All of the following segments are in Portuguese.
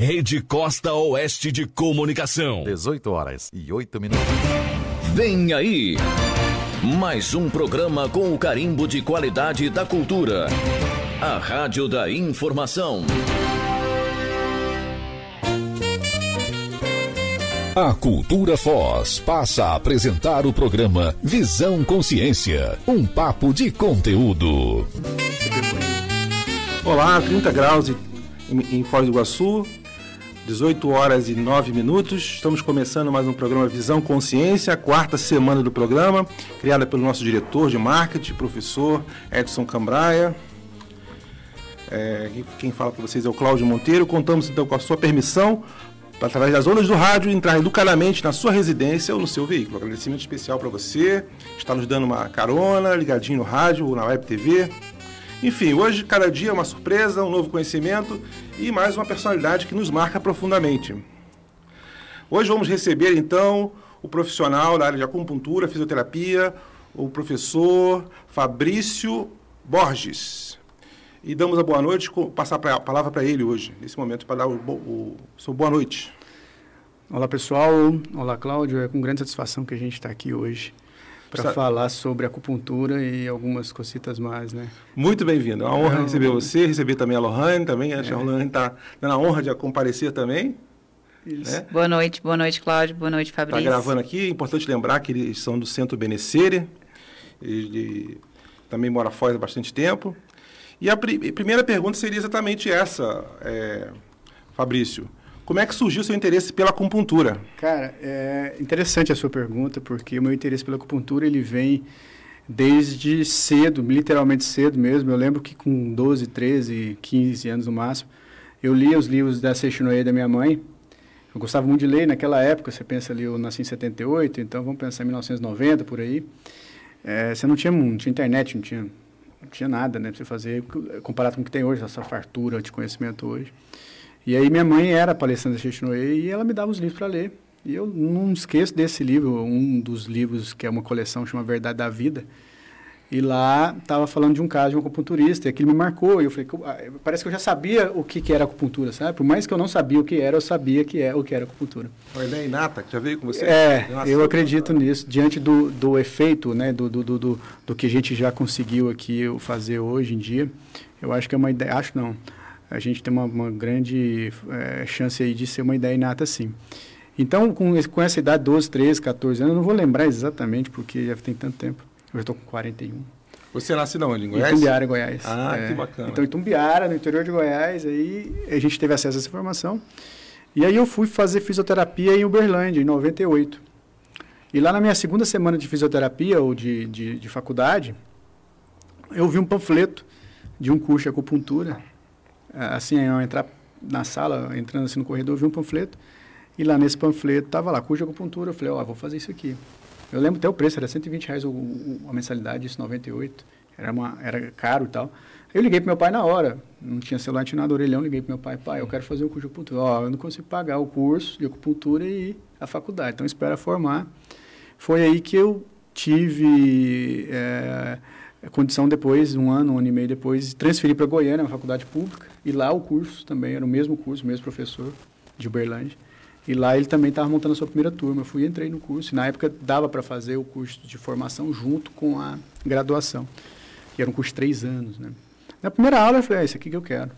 Rede Costa Oeste de Comunicação. 18 horas e 8 minutos. Vem aí. Mais um programa com o carimbo de qualidade da cultura. A Rádio da Informação. A Cultura Foz passa a apresentar o programa Visão Consciência, um papo de conteúdo. Olá, 30 graus em, em Foz do Iguaçu, 18 horas e 9 minutos. Estamos começando mais um programa Visão Consciência, a quarta semana do programa, criada pelo nosso diretor de marketing, professor Edson Cambraia. É, quem fala para vocês é o Cláudio Monteiro. Contamos então com a sua permissão através das ondas do rádio, entrar educadamente na sua residência ou no seu veículo. Agradecimento especial para você, está nos dando uma carona, ligadinho no rádio ou na web TV. Enfim, hoje cada dia é uma surpresa, um novo conhecimento e mais uma personalidade que nos marca profundamente. Hoje vamos receber então o profissional da área de acupuntura, fisioterapia, o professor Fabrício Borges. E damos a boa noite, passar a palavra para ele hoje, nesse momento, para dar o, o, o boa noite. Olá, pessoal. Olá, Cláudio. É com grande satisfação que a gente está aqui hoje para falar sobre acupuntura e algumas cositas mais, né? Muito bem-vindo. É uma honra é, receber você, receber também a Lohane também. Acho é. a Lohane está dando a honra de comparecer também. Né? Boa noite, boa noite, Cláudio. Boa noite, Fabrício. Está gravando aqui. É importante lembrar que eles são do Centro Benecere. Ele também mora fora há bastante tempo. E a pri primeira pergunta seria exatamente essa, é, Fabrício. Como é que surgiu o seu interesse pela acupuntura? Cara, é interessante a sua pergunta, porque o meu interesse pela acupuntura ele vem desde cedo, literalmente cedo mesmo. Eu lembro que com 12, 13, 15 anos no máximo, eu lia os livros da Seishinoe da minha mãe. Eu gostava muito de ler naquela época, você pensa ali, eu nasci em 78, então vamos pensar em 1990, por aí. É, você não tinha, não tinha internet, não tinha não tinha nada, né, para você fazer, comparado com o que tem hoje, essa fartura de conhecimento hoje. E aí minha mãe era palestrante da Shishinoe e ela me dava os livros para ler. E eu não esqueço desse livro, um dos livros que é uma coleção, chama Verdade da Vida. E lá estava falando de um caso de um acupunturista, e aquilo me marcou. E eu falei, ah, parece que eu já sabia o que, que era acupuntura, sabe? Por mais que eu não sabia o que era, eu sabia que é, o que era acupuntura. Uma ideia inata que já veio com você? É, eu acredito nisso. Diante do, do efeito, né, do, do, do, do que a gente já conseguiu aqui fazer hoje em dia, eu acho que é uma ideia, acho não, a gente tem uma, uma grande é, chance aí de ser uma ideia inata, sim. Então, com, com essa idade, 12, 13, 14 anos, eu não vou lembrar exatamente, porque já tem tanto tempo. Eu estou com 41. Você nasce de onde? Em Goiás? Itumbiara, Goiás. Ah, é. que bacana. Então, Itumbiara, no interior de Goiás, aí a gente teve acesso a essa informação. E aí eu fui fazer fisioterapia em Uberlândia, em 98. E lá na minha segunda semana de fisioterapia, ou de, de, de faculdade, eu vi um panfleto de um curso de acupuntura. Assim, eu entrar na sala, entrando assim no corredor, vi um panfleto. E lá nesse panfleto estava lá, de acupuntura. Eu falei, ó, oh, vou fazer isso aqui. Eu lembro até o preço, era 120 reais o, o, a mensalidade, isso 98. Era, uma, era caro e tal. Eu liguei pro meu pai na hora. Não tinha celular, tinha nada orelhão. Liguei pro meu pai, pai, eu quero fazer o curso de acupuntura. Ó, eu não consigo pagar o curso de acupuntura e a faculdade. Então, espera formar. Foi aí que eu tive é, condição depois, um ano, um ano e meio depois, de transferir para Goiânia, uma faculdade pública. E lá o curso também era o mesmo curso, o mesmo professor de Uberlândia. E lá ele também estava montando a sua primeira turma. Eu fui entrei no curso. E na época dava para fazer o curso de formação junto com a graduação. Que era um curso de três anos, né? Na primeira aula eu falei, é isso aqui que eu quero.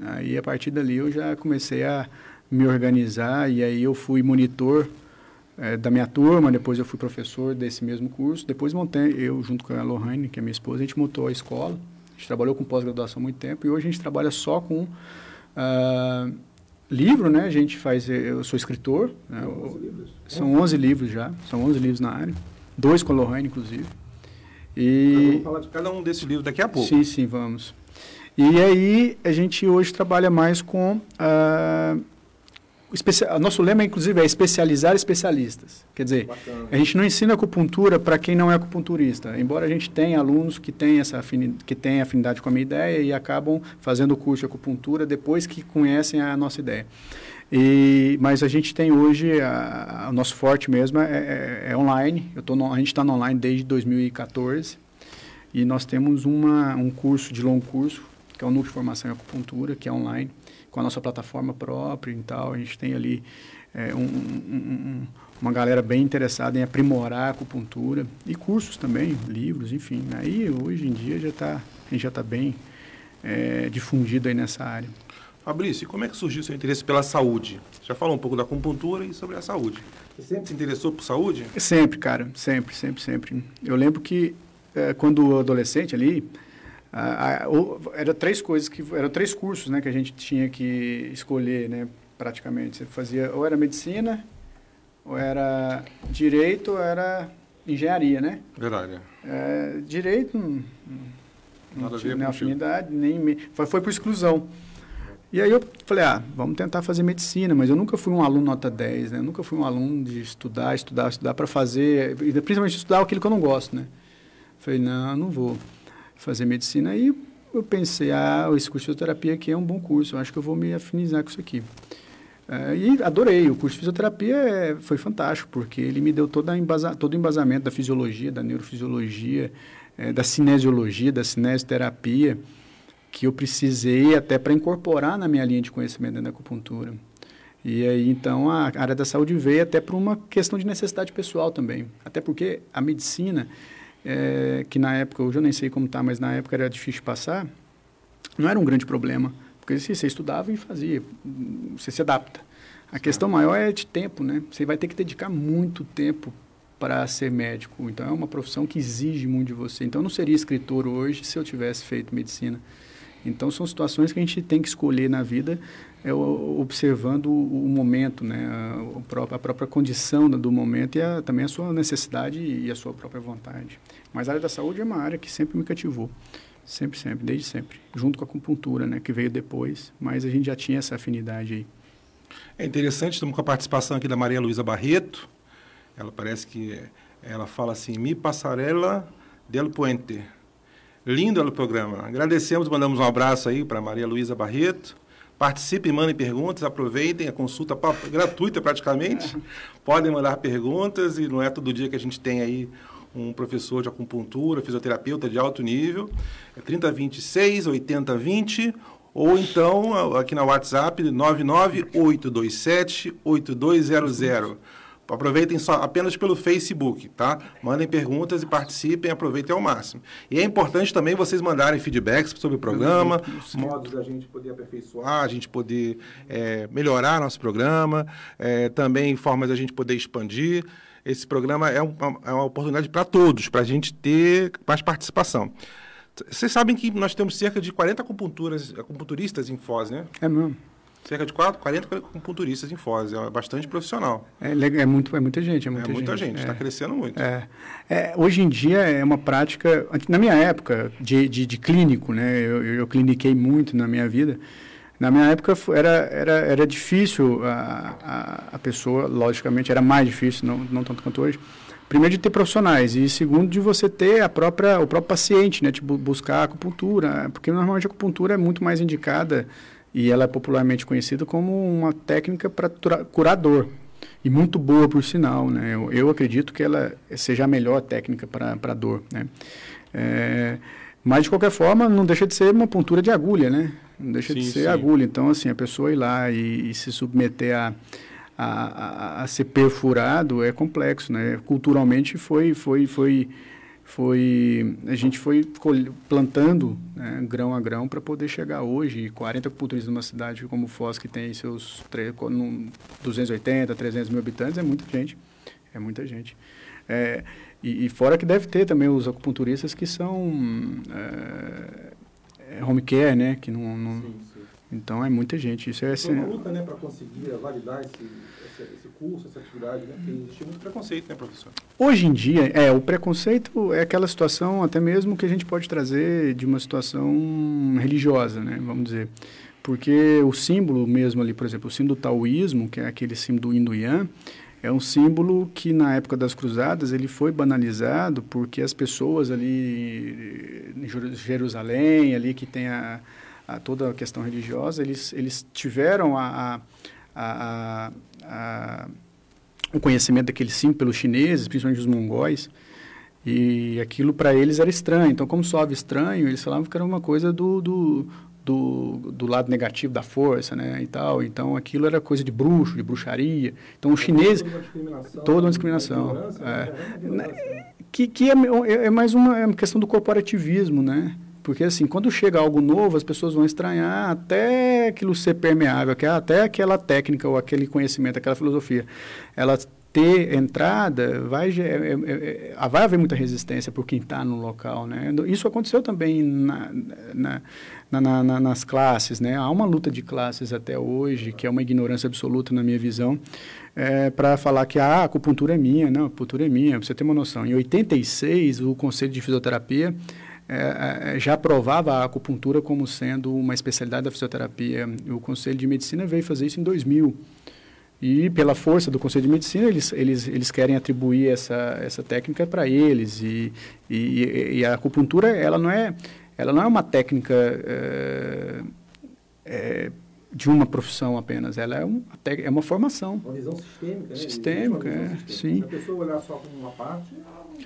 Aí a partir dali eu já comecei a me organizar e aí eu fui monitor é, da minha turma, depois eu fui professor desse mesmo curso, depois montei, eu junto com a Lohane, que é minha esposa, a gente montou a escola, a gente trabalhou com pós-graduação há muito tempo e hoje a gente trabalha só com uh, livro, né? A gente faz, eh, eu sou escritor. Né? São 11 livros. São 11 livros já, são 11 livros na área. Dois com a Lohane, inclusive. E... Vamos falar de cada um desses livros daqui a pouco. Sim, sim, vamos. E aí a gente hoje trabalha mais com uh, o nosso lema, inclusive, é especializar especialistas. Quer dizer, Bacana. a gente não ensina acupuntura para quem não é acupunturista, embora a gente tenha alunos que têm essa afinidade, que têm afinidade com a minha ideia e acabam fazendo o curso de acupuntura depois que conhecem a nossa ideia. E, mas a gente tem hoje, a, a, o nosso forte mesmo é, é, é online. Eu tô no, a gente está online desde 2014 e nós temos uma, um curso de longo curso, que é o Núcleo de Formação em Acupuntura, que é online com a nossa plataforma própria e tal. A gente tem ali é, um, um, uma galera bem interessada em aprimorar a acupuntura e cursos também, livros, enfim. Aí hoje em dia já tá, a gente já está bem é, difundido aí nessa área. Fabrício, e como é que surgiu o seu interesse pela saúde? Já falou um pouco da acupuntura e sobre a saúde. Você sempre se interessou por saúde? Sempre, cara, sempre, sempre, sempre. Eu lembro que é, quando adolescente ali, ah, era três coisas que eram três cursos, né, que a gente tinha que escolher, né, praticamente. Você fazia ou era medicina, ou era direito, ou era engenharia, né? Verdade. É, direito não, não tinha nem afinidade, nem me, foi, foi por exclusão. E aí eu falei, ah, vamos tentar fazer medicina, mas eu nunca fui um aluno nota 10, né? Eu nunca fui um aluno de estudar, estudar, estudar para fazer, principalmente estudar aquilo que eu não gosto, né? Falei, não, não vou fazer medicina. Aí eu pensei, ah, esse curso de fisioterapia aqui é um bom curso, eu acho que eu vou me afinizar com isso aqui. É, e adorei, o curso de fisioterapia é, foi fantástico, porque ele me deu toda embasa, todo o embasamento da fisiologia, da neurofisiologia, é, da cinesiologia, da cinesioterapia, que eu precisei até para incorporar na minha linha de conhecimento da acupuntura. E aí, então, a área da saúde veio até por uma questão de necessidade pessoal também. Até porque a medicina, é, que na época, hoje eu nem sei como está, mas na época era difícil passar, não era um grande problema. Porque assim, você estudava e fazia, você se adapta. A questão maior é de tempo, né? Você vai ter que dedicar muito tempo para ser médico. Então, é uma profissão que exige muito de você. Então, eu não seria escritor hoje se eu tivesse feito medicina. Então, são situações que a gente tem que escolher na vida é, observando o, o, momento, né? A, próprio, a, própria condição do momento e a, também a sua necessidade e a sua própria vontade. Mas a área da saúde é uma área que sempre me cativou. Sempre, sempre, desde sempre. Junto com a acupuntura, né? Que veio depois, mas a gente já tinha essa afinidade aí. É interessante, estamos com a participação aqui da Maria Luísa Barreto. Ela parece que ela fala assim, mi passarela del puente. Lindo o programa. Agradecemos, mandamos um abraço aí para Maria Luísa Barreto. Participem, mandem perguntas, aproveitem a consulta gratuita praticamente. Podem mandar perguntas e não é todo dia que a gente tem aí um professor de acupuntura, fisioterapeuta de alto nível. É 3026 8020 ou então aqui na WhatsApp 99827 8200. Aproveitem só apenas pelo Facebook, tá? Mandem perguntas e participem, aproveitem ao máximo. E é importante também vocês mandarem feedbacks sobre o programa, modos da gente poder aperfeiçoar, a gente poder é, melhorar nosso programa, é, também formas da gente poder expandir. Esse programa é, uma, é uma oportunidade para todos, para a gente ter mais participação. Vocês sabem que nós temos cerca de 40 acupunturistas em Foz, né? É mesmo cerca de 4, 40 acupunturistas em Foz. É bastante profissional. É, é, muito, é muita gente. É muita, é muita gente, está é. crescendo muito. É. é. hoje em dia é uma prática... Na minha época de, de, de clínico, né, eu, eu cliniquei muito na minha vida, na minha época era, era, era difícil a, a, a pessoa, logicamente era mais difícil, não, não tanto quanto hoje, primeiro de ter profissionais e segundo de você ter a própria o próprio paciente né tipo buscar a acupuntura porque normalmente a acupuntura é muito mais indicada e ela é popularmente conhecida como uma técnica para curador. E muito boa, por sinal. Né? Eu, eu acredito que ela seja a melhor técnica para dor. Né? É, mas, de qualquer forma, não deixa de ser uma pontura de agulha, né? Não deixa sim, de ser sim. agulha. Então, assim, a pessoa ir lá e, e se submeter a, a, a, a, ser perfurado é complexo, né? Culturalmente foi, foi, foi foi a gente foi plantando né, grão a grão para poder chegar hoje 40 acupunturistas numa cidade como Foz que tem seus 280 300 mil habitantes é muita gente é muita gente é, e, e, fora que deve ter também os acupunturistas que são é, é home care né que não, não sim, sim. Então é muita gente. Isso é Foi uma luta, né, para conseguir validar esse, esse, curso, essa atividade, né? Porque muito preconceito, né, professor? Hoje em dia, é, o preconceito é aquela situação até mesmo que a gente pode trazer de uma situação religiosa, né, vamos dizer. Porque o símbolo mesmo ali, por exemplo, o símbolo do taoísmo, que é aquele símbolo do Yin é um símbolo que na época das cruzadas ele foi banalizado porque as pessoas ali em Jerusalém, ali que tem a, a toda a questão religiosa, eles, eles tiveram a, a, a, o conhecimento daquele símbolo pelos chineses, principalmente os mongóis, e aquilo para eles era estranho. Então, como soava estranho, eles falavam que era uma coisa do, do, do, do, lado negativo da força, né, e tal. Então, aquilo era coisa de bruxo, de bruxaria. Então, o chinês... Toda uma discriminação. Toda uma discriminação. É, é, que que é, é, é mais uma, é uma questão do corporativismo, né? Porque, assim, quando chega algo novo, as pessoas vão estranhar até aquilo ser permeável, até aquela técnica ou aquele conhecimento, aquela filosofia. Ela ter entrada, vai, é, é, é, vai haver muita resistência por quem está no local. Né? Isso aconteceu também na, na, na, na, nas classes. Né? Há uma luta de classes até hoje, que é uma ignorância absoluta na minha visão, é, para falar que ah, a acupuntura é minha. Não, a acupuntura é minha. Você ter uma noção. Em 86, o Conselho de Fisioterapia é, é, já aprovava a acupuntura como sendo uma especialidade da fisioterapia. O Conselho de Medicina veio fazer isso em 2000. E pela força do Conselho de Medicina, eles, eles, eles querem atribuir essa, essa técnica para eles. E, e, e, a acupuntura, ela não é, ela não é uma técnica é, é, de uma profissão apenas, ela é uma, é uma formação. Uma visão sistêmica, né? Sistêmica, é, sistêmica. sim. Se a pessoa olhar só como uma parte,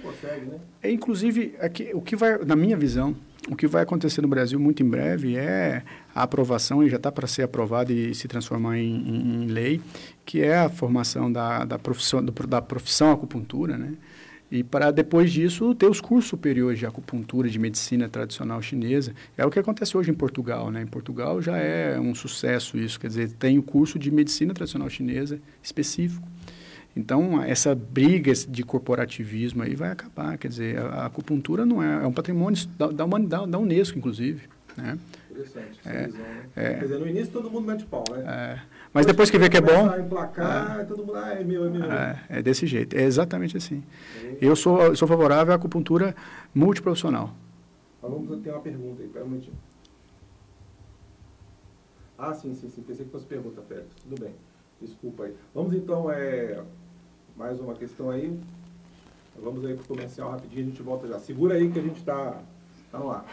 consegue, né? É, inclusive, aqui, o que vai, na minha visão, o que vai acontecer no Brasil muito em breve é a aprovação, e já está para ser aprovado e se transformar em, em, em, lei, que é a formação da, da, profissão, do, da profissão acupuntura, né? E para depois disso ter os cursos superiores de acupuntura, de medicina tradicional chinesa. É o que acontece hoje em Portugal, né? Em Portugal já é um sucesso isso, quer dizer, tem o curso de medicina tradicional chinesa específico. Então, essa briga de corporativismo aí vai acabar. Quer dizer, a, acupuntura não é, é um patrimônio da, da humanidade, da Unesco, inclusive. Né? Interessante, é, visão, né? é, Quer dizer, no início todo mundo mete pau, né? É, mas depois que vê que é bom... Emplacar, é, todo mundo, ah, é meu, é meu. É, é desse jeito, é exatamente assim. Eu sou, sou favorável à acupuntura multiprofissional. Mas vamos ter uma pergunta aí, pera um momentinho. Ah, sim, sim, sim, pensei que fosse pergunta, Félix. Tudo bem, desculpa aí. Vamos então, é mais uma questão aí. Vamos aí para o comercial rapidinho, a gente volta já. Segura aí que a gente está tá no ar.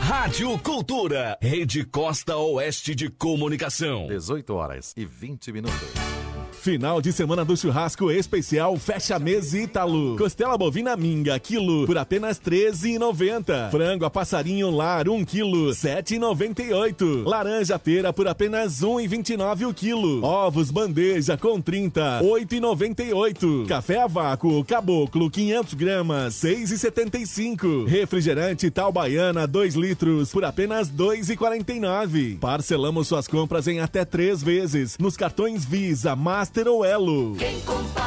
Rádio Cultura, Rede Costa Oeste de Comunicação. 18 horas e 20 minutos. Final de semana do churrasco especial Fecha Mês Ítalo. Costela bovina minga, quilo, por apenas R$ 13,90. Frango a passarinho lar, 1 um quilo, R$ 7,98. Laranja pera por apenas R$ 1,29 o quilo. Ovos bandeja com 30, R$ 8,98. Café a vácuo, caboclo, 500 gramas, R$ 6,75. Refrigerante tal baiana, 2 litros, por apenas R$ 2,49. Parcelamos suas compras em até três vezes nos cartões Visa, Master Master ou Elo. Quem compra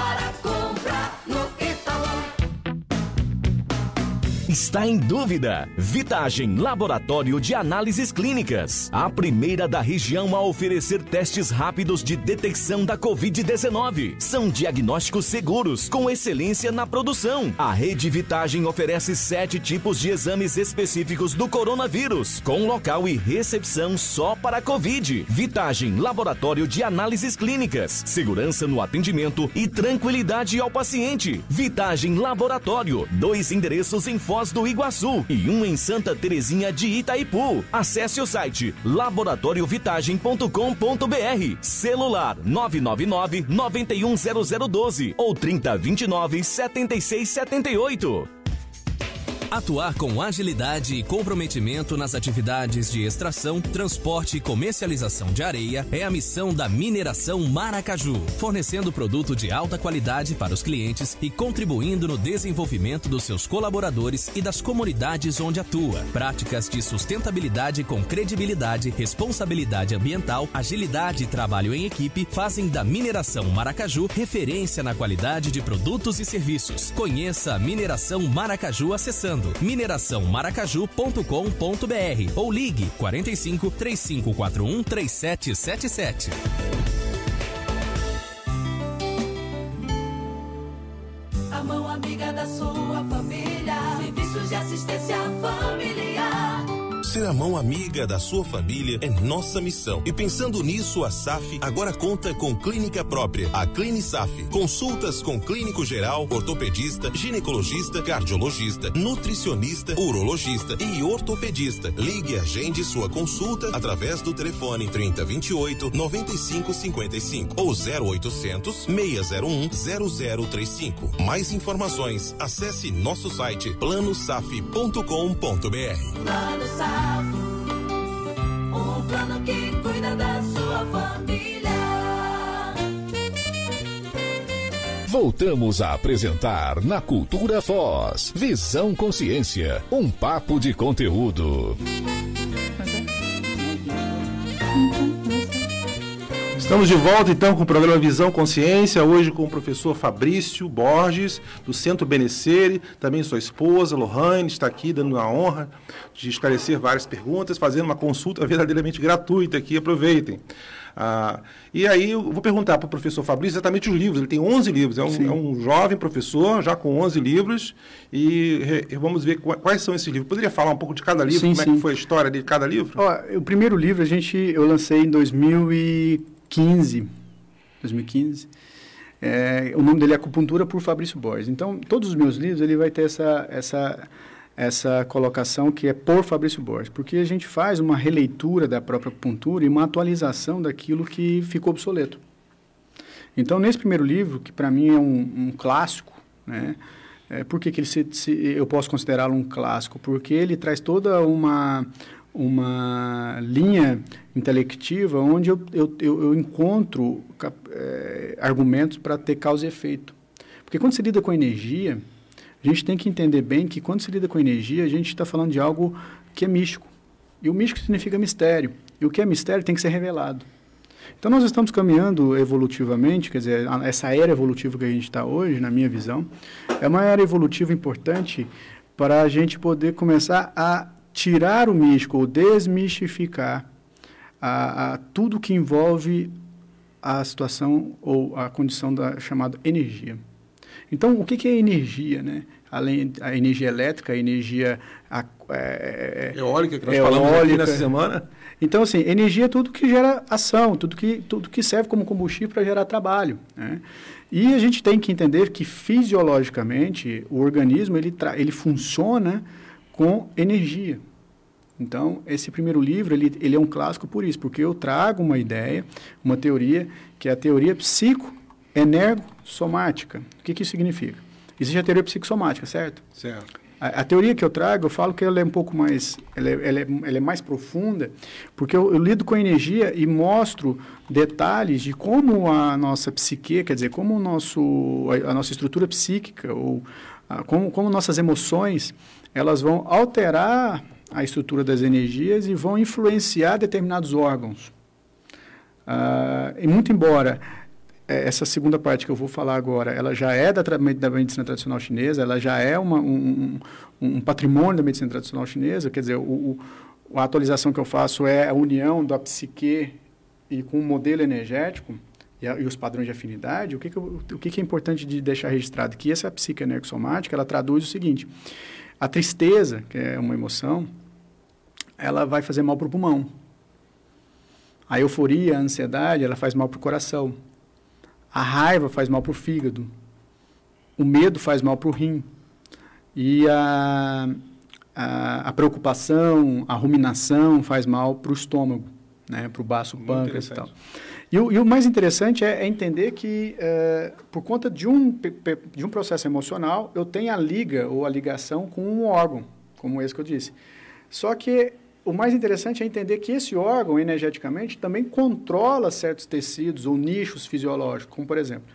Está em dúvida? Vitagem Laboratório de Análises Clínicas. A primeira da região a oferecer testes rápidos de detecção da Covid-19. São diagnósticos seguros, com excelência na produção. A rede Vitagem oferece sete tipos de exames específicos do coronavírus, com local e recepção só para Covid. Vitagem Laboratório de Análises Clínicas. Segurança no atendimento e tranquilidade ao paciente. Vitagem Laboratório. Dois endereços em Foz Foz do Iguaçu e um em Santa Terezinha de Itaipu. Acesse o site laboratoriovitagem.com.br. Celular 999 910012 ou 3029 7678. Atuar com agilidade e comprometimento nas atividades de extração, transporte e comercialização de areia é a missão da Mineração Maracaju, fornecendo produto de alta qualidade para os clientes e contribuindo no desenvolvimento dos seus colaboradores e das comunidades onde atua. Práticas de sustentabilidade com credibilidade, responsabilidade ambiental, agilidade e trabalho em equipe fazem da Mineração Maracaju referência na qualidade de produtos e serviços. Conheça a Mineração Maracaju acessando mineraçãomaracaju.com.br ou ligue 45 3541 3777. A mão amiga da sua família. Serviços de assistência familiar. Ser a mão amiga da sua família é nossa missão. E pensando nisso, a SAF agora conta com clínica própria, a CliniSAF. Consultas com clínico geral, ortopedista, ginecologista, cardiologista, nutricionista, urologista e ortopedista. Ligue e agende sua consulta através do telefone 3028 9555 ou 0800 601 0035. Mais informações, acesse nosso site planosaf.com.br. Plano SAF. Um plano que cuida da sua família. Voltamos a apresentar na Cultura Foz. Visão Consciência. Um papo de conteúdo. Estamos de volta então com o programa Visão Consciência, hoje com o professor Fabrício Borges, do Centro Benecere, também sua esposa, Lohane, está aqui dando a honra de esclarecer várias perguntas, fazendo uma consulta verdadeiramente gratuita aqui, aproveitem. Ah, e aí eu vou perguntar para o professor Fabrício exatamente os livros, ele tem 11 livros, é um, é um jovem professor, já com 11 livros, e vamos ver quais são esses livros. Poderia falar um pouco de cada livro, Sim, como é sim. que foi a história de cada livro? Ó, o primeiro livro a gente, eu lancei em 2015. 2015. É, o nome dele é Acupuntura por Fabrício Borges. Então, todos os meus livros ele vai ter essa, essa, essa colocação que é por Fabrício Borges, porque a gente faz uma releitura da própria acupuntura e uma atualização daquilo que ficou obsoleto. Então, nesse primeiro livro, que para mim é um, um clássico, né? É, por que, que ele se, se, eu posso considerá-lo um clássico? Porque ele traz toda uma, uma linha intelectiva onde eu, eu, eu, encontro é, argumentos para ter causa e efeito. Porque quando se lida com energia, a gente tem que entender bem que quando se lida com energia, a gente está falando de algo que é místico. E o místico significa mistério. E o que é mistério tem que ser revelado. Então, nós estamos caminhando evolutivamente, quer dizer, essa era evolutiva que a gente está hoje, na minha visão, é uma era evolutiva importante para a gente poder começar a tirar o místico, ou desmistificar a, a tudo que envolve a situação ou a condição da chamada energia. Então, o que, que é energia, né? Além da energia elétrica, a energia a- é, Eólica, que nós falamos aqui nessa semana. Então, assim, energia é tudo que gera ação, tudo que, tudo que serve como combustível para gerar trabalho. Né? E a gente tem que entender que, fisiologicamente, o organismo ele, ele funciona com energia. Então, esse primeiro livro, ele, ele é um clássico por isso, porque eu trago uma ideia, uma teoria, que é a teoria psico-energossomática. O que, que isso significa? Existe a teoria psicossomática, certo? Certo. A, a teoria que eu trago, eu falo que ela é um pouco mais, ela é, ela é, ela é mais profunda, porque eu, eu lido com a energia e mostro detalhes de como a nossa psique, quer dizer, como o nosso, a, a nossa estrutura psíquica, ou a, como, como nossas emoções, elas vão alterar a estrutura das energias e vão influenciar determinados órgãos. Ah, e muito embora eh, essa segunda parte que eu vou falar agora, ela já é da, da medicina tradicional chinesa, ela já é uma, um, um, um patrimônio da medicina tradicional chinesa, quer dizer, o, o, a atualização que eu faço é a união da psique e com o modelo energético e, a, e os padrões de afinidade. O, que, que, eu- o que, que é importante de deixar registrado? Que essa psique energossomática, ela traduz o seguinte, a tristeza, que é uma emoção, ela vai fazer mal para o pulmão. A euforia, a ansiedade, ela faz mal para o coração. A raiva faz mal para o fígado. O medo faz mal para o rim. E a, a, a preocupação, a ruminação faz mal para o estômago, né? para o baço pâncreas e tal. E o, e o mais interessante é, é entender que, é, por conta de um, de um processo emocional, eu tenho a liga ou a ligação com um órgão, como esse que eu disse. Só que o mais interessante é entender que esse órgão, energeticamente, também controla certos tecidos ou nichos fisiológicos, como por exemplo,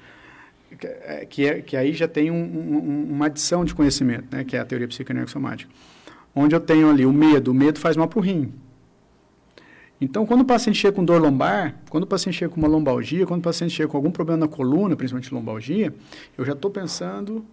que, é, que aí já tem um, um, uma adição de conhecimento, né, que é a teoria psicoenergossomática, onde eu tenho ali o medo, o medo faz mal para o rim, então, quando o paciente chega com dor lombar, quando o paciente chega com uma lombalgia, quando o paciente chega com algum problema na coluna, principalmente lombalgia, eu já estou pensando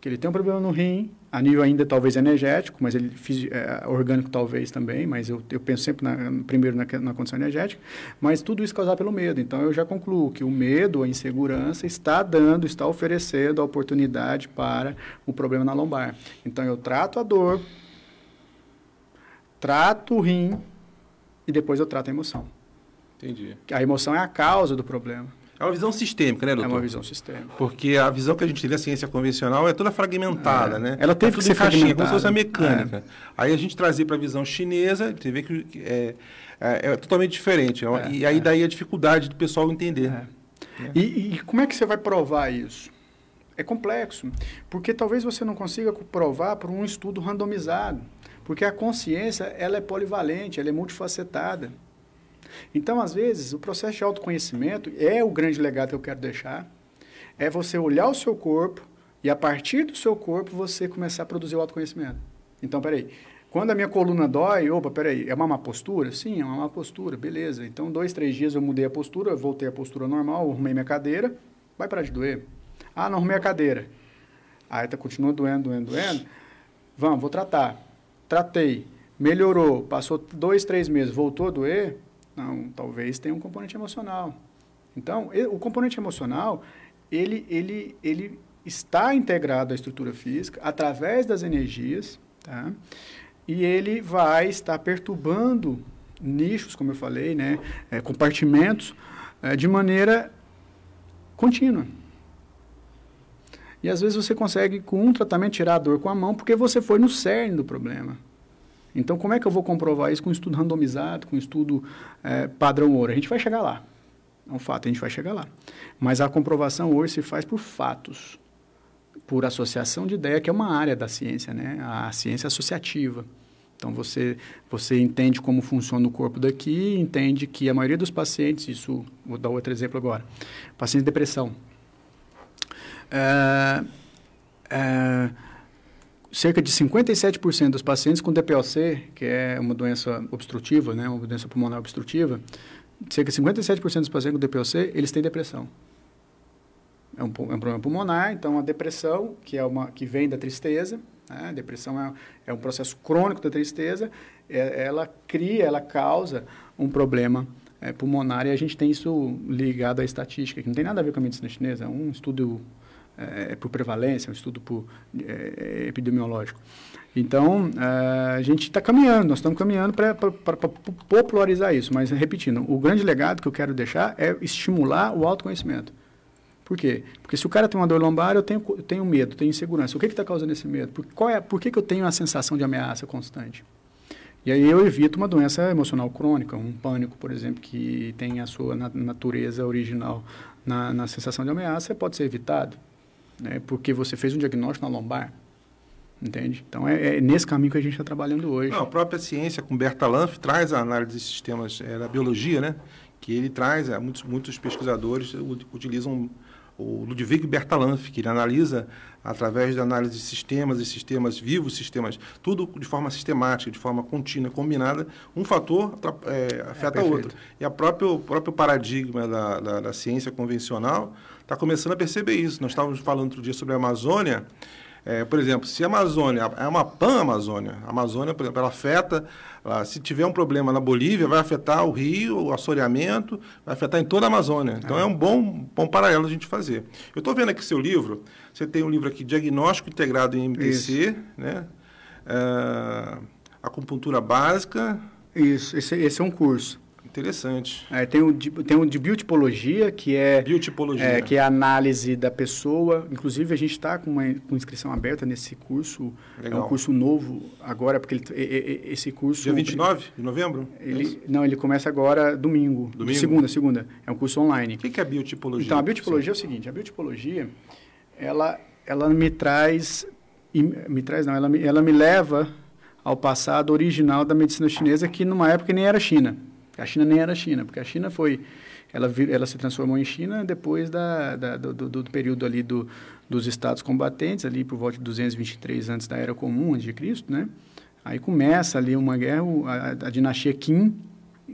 que ele tem um problema no rim, a nível ainda talvez energético, mas ele é, orgânico talvez também, mas eu, eu penso sempre na, primeiro na, na, condição energética, mas tudo isso causado pelo medo. Então eu já concluo que o medo, a insegurança está dando, está oferecendo a oportunidade para o problema na lombar. Então eu trato a dor, trato o rim, e depois eu trato a emoção. Entendi. A emoção é a causa do problema. É uma visão sistêmica, né, doutor? É uma visão sistêmica. Porque a visão que a gente tem da ciência convencional é toda fragmentada, é. né? Ela teve é que ser caixinha, como se fosse a mecânica. É. Aí a gente trazer para a visão chinesa, você vê que é, é, é totalmente diferente. É e aí daí a dificuldade do pessoal entender. E, e como é que você vai provar isso? É complexo, porque talvez você não consiga provar por um estudo randomizado. Porque a consciência, ela é polivalente, ela é multifacetada. Então, às vezes, o processo de autoconhecimento é o grande legado que eu quero deixar. É você olhar o seu corpo e, a partir do seu corpo, você começar a produzir o autoconhecimento. Então, peraí. Quando a minha coluna dói, opa, peraí, é uma má postura? Sim, é uma má postura, beleza. Então, dois, três dias eu mudei a postura, voltei à postura normal, arrumei minha cadeira, vai parar de doer. Ah, não arrumei a cadeira. Aí tá, continua doendo, doendo, doendo. Vamos, vou tratar tratei, melhorou, passou dois, três meses, voltou a doer, não, talvez tenha um componente emocional. Então, o componente emocional, ele, ele, ele está integrado à estrutura física através das energias, tá? E ele vai estar perturbando nichos, como eu falei, né? É, compartimentos, é, de maneira contínua. E às vezes você consegue, com um tratamento, tirar a dor com a mão, porque você foi no cerne do problema. Então, como é que eu vou comprovar isso com um estudo randomizado, com um estudo é, padrão ouro? A gente vai chegar lá. É um fato, a gente vai chegar lá. Mas a comprovação hoje se faz por fatos, por associação de ideia, que é uma área da ciência, né? A ciência associativa. Então, você, você entende como funciona o corpo daqui, entende que a maioria dos pacientes, isso, vou dar outro exemplo agora, pacientes de depressão, é, é, cerca de 57% dos pacientes com DPOC, que é uma doença obstrutiva, né, uma doença pulmonar obstrutiva, cerca de 57% dos pacientes com DPOC, eles têm depressão. É um, é um, problema pulmonar, então a depressão, que, é uma, que vem da tristeza, né, a depressão é, é, um processo crônico da tristeza, é, ela cria, ela causa um problema é, pulmonar e a gente tem isso ligado à estatística, que não tem nada a ver com a medicina chinesa, é um estudo é, por prevalência, um estudo por, é, epidemiológico. Então, é, a gente está caminhando, nós estamos caminhando para popularizar isso. Mas, repetindo, o grande legado que eu quero deixar é estimular o autoconhecimento. Por quê? Porque se o cara tem uma dor lombar, eu tenho, eu tenho medo, tenho insegurança. O que está causando esse medo? Por, qual é, por que, que eu tenho a sensação de ameaça constante? E aí eu evito uma doença emocional crônica, um pânico, por exemplo, que tem a sua natureza original na, na sensação de ameaça, pode ser evitado né, porque você fez um diagnóstico na lombar. Entende? Então, é, é nesse caminho que a gente está trabalhando hoje. Não, a própria ciência, com Berta Lanf, traz a análise de sistemas é, da biologia, né? Que ele traz, é, muitos, muitos pesquisadores utilizam o Ludwig Bertalanff, que ele analisa através da análise de sistemas e sistemas vivos, sistemas, tudo de forma sistemática, de forma contínua, combinada, um fator é, afeta é, o outro. E a próprio, o próprio paradigma da, da, da ciência convencional está começando a perceber isso. Nós estávamos falando outro dia sobre a Amazônia. É, por exemplo, se a Amazônia é uma pan-Amazônia, a Amazônia, por exemplo, ela afeta, ela, se tiver um problema na Bolívia, vai afetar o rio, o assoreamento, vai afetar em toda a Amazônia. Então é, é um bom, bom paralelo a gente fazer. Eu estou vendo aqui seu livro, você tem um livro aqui, Diagnóstico Integrado em MTC, Isso. né? É, acupuntura básica. Isso, esse, esse é um curso. Interessante. É, tem, um de, tem um de biotipologia, que é, biotipologia. É, que é a análise da pessoa. Inclusive, a gente está com uma com inscrição aberta nesse curso. Legal. É um curso novo agora, porque ele, esse curso... Dia 29 de novembro? Ele, não, ele começa agora domingo. Domingo? Segunda, segunda. É um curso online. O que, que é biotipologia? Então, a biotipologia é o seguinte. A biotipologia, ela, ela me traz... Me traz, não. Ela me, ela me leva ao passado original da medicina chinesa, que numa época nem era China. A China nem era China, porque a China foi, ela, ela se transformou em China depois da, da do, do, do, período ali do, dos estados combatentes, ali por volta de 223 antes da Era Comum, antes de Cristo, né? Aí começa ali uma guerra, a, a dinastia Qin,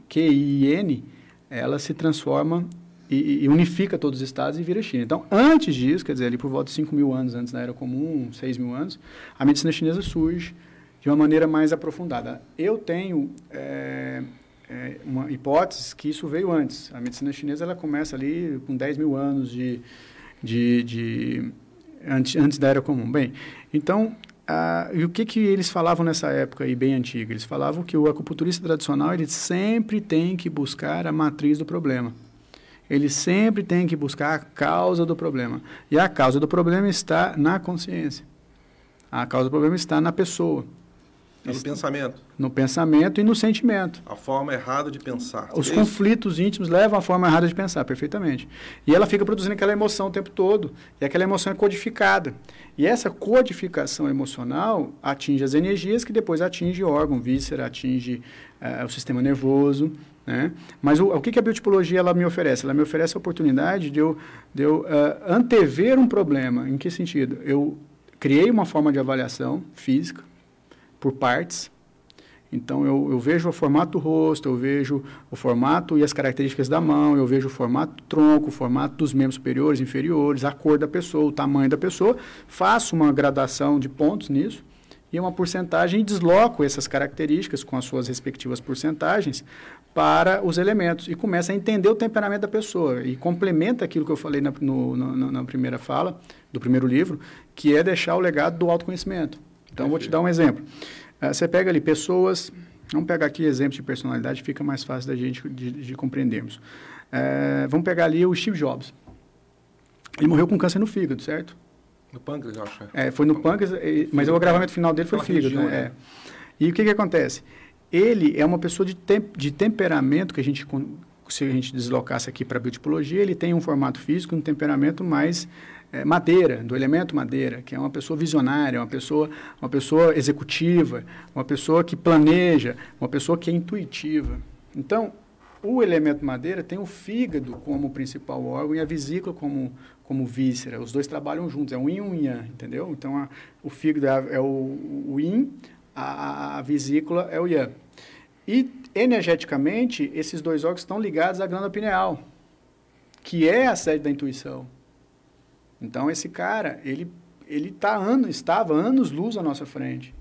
Q-I-N, ela se transforma e, e, unifica todos os estados e vira China. Então, antes disso, quer dizer, ali por volta de 5 mil anos antes da Era Comum, 6 mil anos, a medicina chinesa surge de uma maneira mais aprofundada. Eu tenho... É, é, uma hipótese que isso veio antes. A medicina chinesa ela começa ali com 10 mil anos de, de, de antes, antes da Era Comum. Bem, então, ah, e o que, que eles falavam nessa época aí, bem antiga? Eles falavam que o acupunturista tradicional ele sempre tem que buscar a matriz do problema. Ele sempre tem que buscar a causa do problema. E a causa do problema está na consciência. A causa do problema está na pessoa. No pensamento. No pensamento e no sentimento. A forma errada de pensar. Os é conflitos íntimos levam à forma errada de pensar, perfeitamente. E ela fica produzindo aquela emoção o tempo todo. E aquela emoção é codificada. E essa codificação emocional atinge as energias que depois atinge o órgão, víscera, atinge uh, o sistema nervoso. Né? Mas o, o que, que a biotipologia ela me oferece? Ela me oferece a oportunidade de eu, de eu uh, antever um problema. Em que sentido? Eu criei uma forma de avaliação física, por partes. Então, eu, eu, vejo o formato do rosto, eu vejo o formato e as características da mão, eu vejo o formato do tronco, o formato dos membros superiores, inferiores, a cor da pessoa, o tamanho da pessoa, faço uma gradação de pontos nisso e uma porcentagem e desloco essas características com as suas respectivas porcentagens para os elementos e começa a entender o temperamento da pessoa e complementa aquilo que eu falei na, no, na, na primeira fala do primeiro livro, que é deixar o legado do autoconhecimento. Então, vou te dar um exemplo. Uh, você pega ali pessoas, vamos pegar aqui exemplos de personalidade, fica mais fácil da gente de, de compreendermos. Uh, vamos pegar ali o Steve Jobs. Ele morreu com câncer no fígado, certo? No pâncreas, eu acho. É, foi no pâncreas, mas o agravamento final dele foi fígado, região, né? É. E o que, que acontece? Ele é uma pessoa de, tem, de temperamento, que a gente, se a gente deslocasse aqui para a biotipologia, ele tem um formato físico, um temperamento mais é, madeira, do elemento madeira, que é uma pessoa visionária, uma pessoa, uma pessoa executiva, uma pessoa que planeja, uma pessoa que é intuitiva. Então, o elemento madeira tem o fígado como principal órgão e a vesícula como, como víscera. Os dois trabalham juntos, é um yin e um yang, entendeu? Então, a, o fígado é, é o, o yin, a, a vesícula é o yang. E, energeticamente, esses dois órgãos estão ligados à glândula pineal, que é a sede da intuição. Então, esse cara, ele, ele tá ano, estava anos-luz à nossa frente.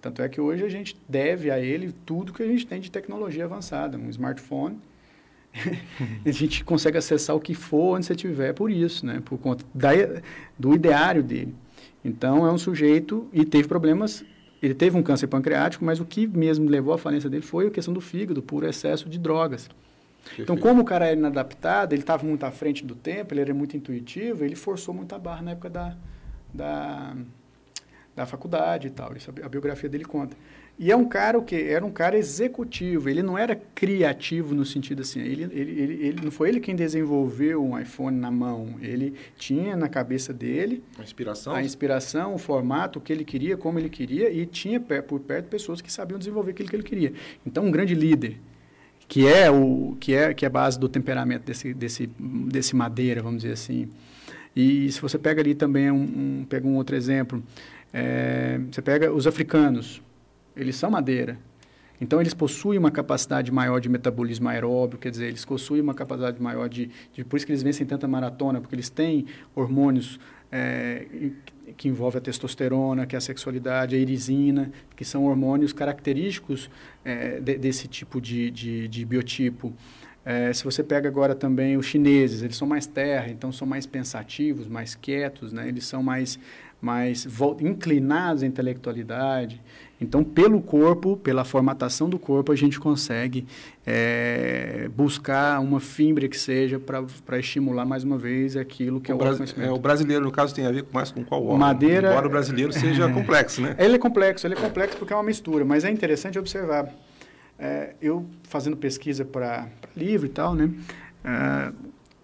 Tanto é que hoje a gente deve a ele tudo que a gente tem de tecnologia avançada. Um smartphone, a gente consegue acessar o que for onde você estiver por isso, né? por conta da, do ideário dele. Então, é um sujeito e teve problemas ele teve um câncer pancreático, mas o que mesmo levou à falência dele foi a questão do fígado, por excesso de drogas. Então, como o cara era inadaptado, ele estava muito à frente do tempo, ele era muito intuitivo, ele forçou muito a barra na época da, da, da faculdade e tal. Isso a biografia dele conta. E é um cara o quê? Era um cara executivo, ele não era criativo no sentido assim, ele, ele, ele, ele não foi ele quem desenvolveu um iPhone na mão, ele tinha na cabeça dele a inspiração, a inspiração, o formato, o que ele queria, como ele queria, e tinha por perto pessoas que sabiam desenvolver aquilo que ele queria. Então, um grande líder que é o que é que é a base do temperamento desse desse desse madeira, vamos dizer assim. E se você pega ali também um, um pega um outro exemplo, é, você pega os africanos, eles são madeira. Então, eles possuem uma capacidade maior de metabolismo aeróbio, quer dizer, eles possuem uma capacidade maior de, de Por isso que eles vencem tanta maratona, porque eles têm hormônios é, que envolvem a testosterona, que é a sexualidade, a irisina, que são hormônios característicos é, de, desse tipo de, de, de biotipo. É, se você pega agora também os chineses, eles são mais terra, então são mais pensativos, mais quietos, né? eles são mais, mais inclinados à intelectualidade. Então, pelo corpo, pela formatação do corpo, a gente consegue é, buscar uma fibra que seja para estimular mais uma vez aquilo que o é o autoconhecimento. é, o brasileiro, no caso, tem a ver com mais com qual órgão? Madeira. Embora o brasileiro seja complexo, né? Ele é complexo, ele é complexo porque é uma mistura, mas é interessante observar. É, eu fazendo pesquisa para livro e tal, né? é,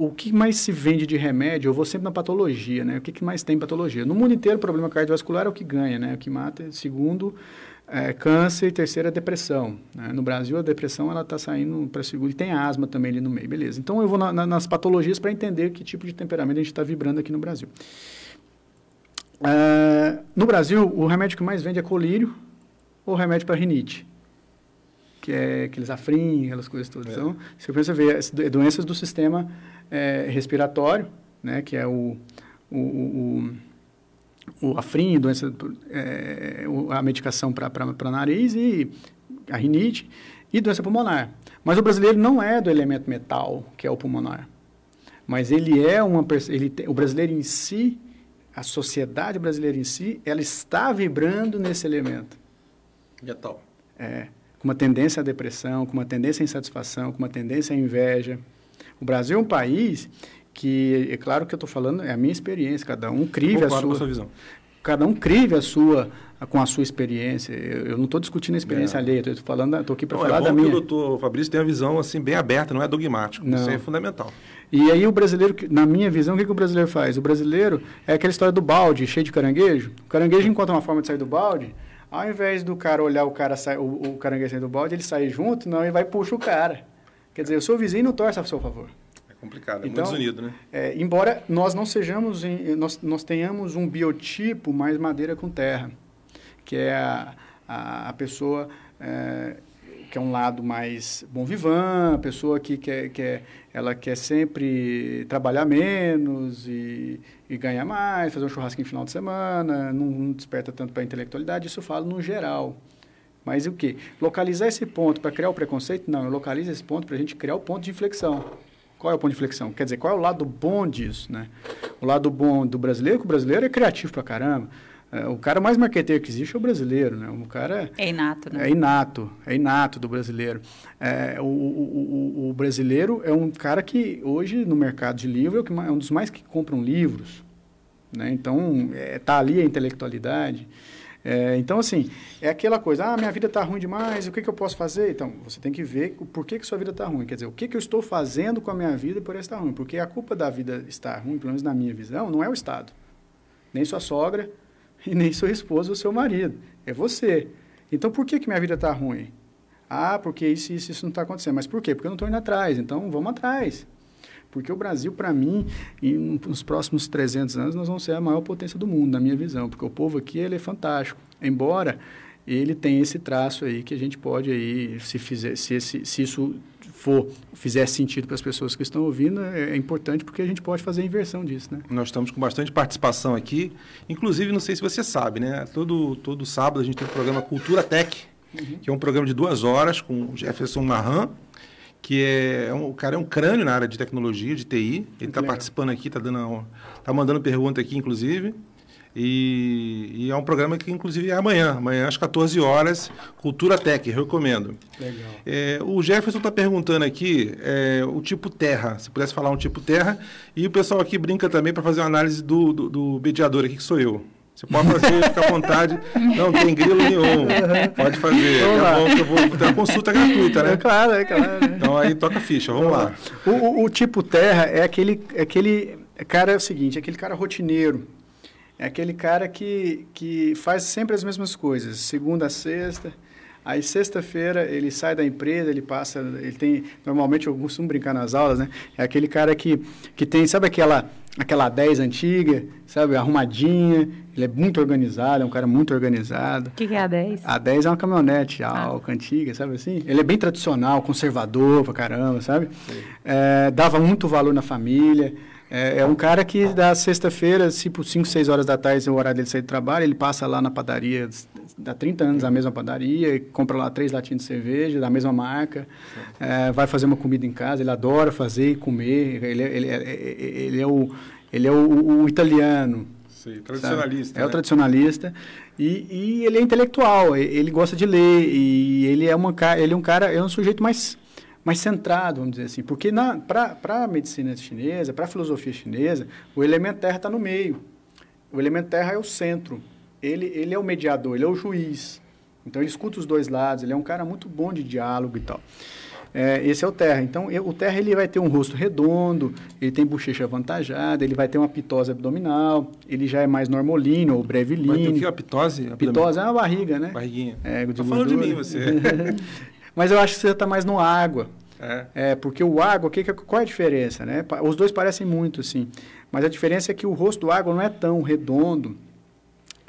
o que mais se vende de remédio? Eu vou sempre na patologia, né? O que, que mais tem em patologia? No mundo inteiro, o problema cardiovascular é o que ganha, né? O que mata. Segundo, é, câncer e terceiro é depressão. né? No Brasil, a depressão ela está saindo para segundo e tem asma também ali no meio, beleza? Então eu vou na- na- nas patologias para entender que tipo de temperamento a gente está vibrando aqui no Brasil. Ah, no Brasil, o remédio que mais vende é colírio ou remédio para rinite, que é aqueles afrim, aquelas coisas todas. Então, você começa a ver as do- doenças do sistema eh, respiratório, né, que é o, o, o, o afrim, doença, o- a medicação para nariz e a rinite e doença pulmonar. Mas o brasileiro não é do elemento metal, que é o pulmonar. Mas ele é uma ele o brasileiro em si, a sociedade brasileira em si, ela está vibrando nesse elemento. Metal. É, com uma tendência à depressão, com uma tendência à insatisfação, com uma tendência à inveja. O Brasil é um país que, é claro que eu estou falando, é a minha experiência, cada um crive a sua, a sua visão. Cada um crive a sua, com a sua experiência. Eu, eu não estou discutindo a experiência É. alheia, estou falando, estou aqui para Não, falar é bom da que minha. o doutor Fabrício tem uma visão assim, bem aberta, não é dogmático. Não. Isso é fundamental. E aí o brasileiro, na minha visão, o que, que o brasileiro faz? O brasileiro é aquela história do balde cheio de caranguejo. O caranguejo encontra uma forma de sair do balde, ao invés do cara olhar o cara sa- o, o caranguejo sair do balde, ele sai junto, não, ele vai e puxa o cara. Quer dizer, o seu vizinho não torce a seu favor. Complicado, é Então, muito desunido, né? É, embora nós não sejamos, em- nós, nós tenhamos um biotipo mais madeira com terra, que é a, a, a pessoa é, que é um lado mais bom vivant, a pessoa que quer, quer, ela quer sempre trabalhar menos e, e ganhar mais, fazer um churrasquinho no final de semana, não, não desperta tanto para a intelectualidade, isso eu falo no geral. Mas o quê? Localizar esse ponto para criar o preconceito? Não, eu localizo esse ponto para a gente criar o ponto de inflexão. Qual é o ponto de inflexão? Quer dizer, qual é o lado bom disso, né? O lado bom do brasileiro, que o brasileiro é criativo pra caramba. É, o cara mais marqueteiro que existe é o brasileiro, né? O cara É inato, né? é inato, é inato do brasileiro. É, o, o, o, o brasileiro é um cara que hoje no mercado de livro é, é um dos mais que compram livros, né? Então é, tá ali a intelectualidade. É, então assim é aquela coisa, ah minha vida está ruim demais, o que, que eu posso fazer? Então você tem que ver o porquê que sua vida está ruim, quer dizer o que, que eu estou fazendo com a minha vida por estar ruim, porque a culpa da vida estar ruim, pelo menos na minha visão, não é o Estado, nem sua sogra e nem sua esposa ou seu marido. É você. Então, por que, que minha vida está ruim? Ah, porque isso, isso, isso não está acontecendo. Mas por quê? Porque eu não estou indo atrás. Então, vamos atrás. Porque o Brasil, para mim, em, nos próximos 300 anos, nós vamos ser a maior potência do mundo, na minha visão. Porque o povo aqui, ele é fantástico. Embora ele tenha esse traço aí que a gente pode aí, se, fizer, se, esse, se isso for, fizer sentido para as pessoas que estão ouvindo, é, é importante porque a gente pode fazer a inversão disso, né? Nós estamos com bastante participação aqui. Inclusive, não sei se você sabe, né? Todo, todo sábado a gente tem o programa Cultura Tech, que é um programa de duas horas com o Jefferson Marran, que é um, o cara é um crânio na área de tecnologia, de TI. Ele está participando aqui, está dando, tá mandando pergunta aqui, inclusive. E, e é um programa que, inclusive, é amanhã, amanhã às 14 horas, Cultura Tech, recomendo. Legal. É, o Jefferson está perguntando aqui é, o tipo terra, se pudesse falar um tipo terra, e o pessoal aqui brinca também para fazer uma análise do, do, do mediador aqui, que sou eu. Você pode fazer, fica à vontade. Não tem grilo nenhum. Pode fazer. Vamos É lá. bom que eu vou ter uma consulta gratuita, né? É claro, é claro. Então aí toca a ficha, vamos lá. O, o- o tipo terra é aquele, é aquele cara é o seguinte, é aquele cara rotineiro. É aquele cara que, que faz sempre as mesmas coisas, segunda a sexta. Aí sexta-feira ele sai da empresa, ele passa, ele tem, normalmente eu costumo brincar nas aulas, né? É aquele cara que, que tem, sabe aquela aquela 10 antiga, sabe, arrumadinha, ele é muito organizado, é um cara muito organizado. O que, que é a 10? A 10 é uma caminhonete alca, antiga, sabe assim? Ele é bem tradicional, conservador pra caramba, sabe? É, dava muito valor na família. É, é um cara que da sexta-feira, tipo 5, 6 horas da tarde, é o horário dele sair do trabalho, ele passa lá na padaria, dá 30 anos a mesma padaria, e compra lá três latinhas de cerveja da mesma marca, é, vai fazer uma comida em casa, ele adora fazer e comer, ele, é- ele, é- ele é o, ele é o, o- italiano, Sim, tradicionalista. É o né? tradicionalista. E, e ele é intelectual, ele gosta de ler, e ele é, uma, ele é um cara, é um sujeito mais, mais centrado, vamos dizer assim. Porque para a medicina chinesa, para a filosofia chinesa, o elemento terra está no meio. O elemento terra é o centro. Ele, ele é o mediador, ele é o juiz. Então ele escuta os dois lados, ele é um cara muito bom de diálogo e tal. É, esse é o terra. Então, eu- o terra ele vai ter um rosto redondo, ele tem bochecha avantajada, ele vai ter uma pitose abdominal, ele já é mais normolíneo ou Vai ter o brevilíneo. que? A pitose? Pitose é uma barriga, né? Barriguinha. É, de Tá falando de mim, você. Mas eu acho que você está mais no água. É. É, porque o água, que, qual é a diferença, né? Os dois parecem muito, sim. Mas a diferença é que o rosto do água não é tão redondo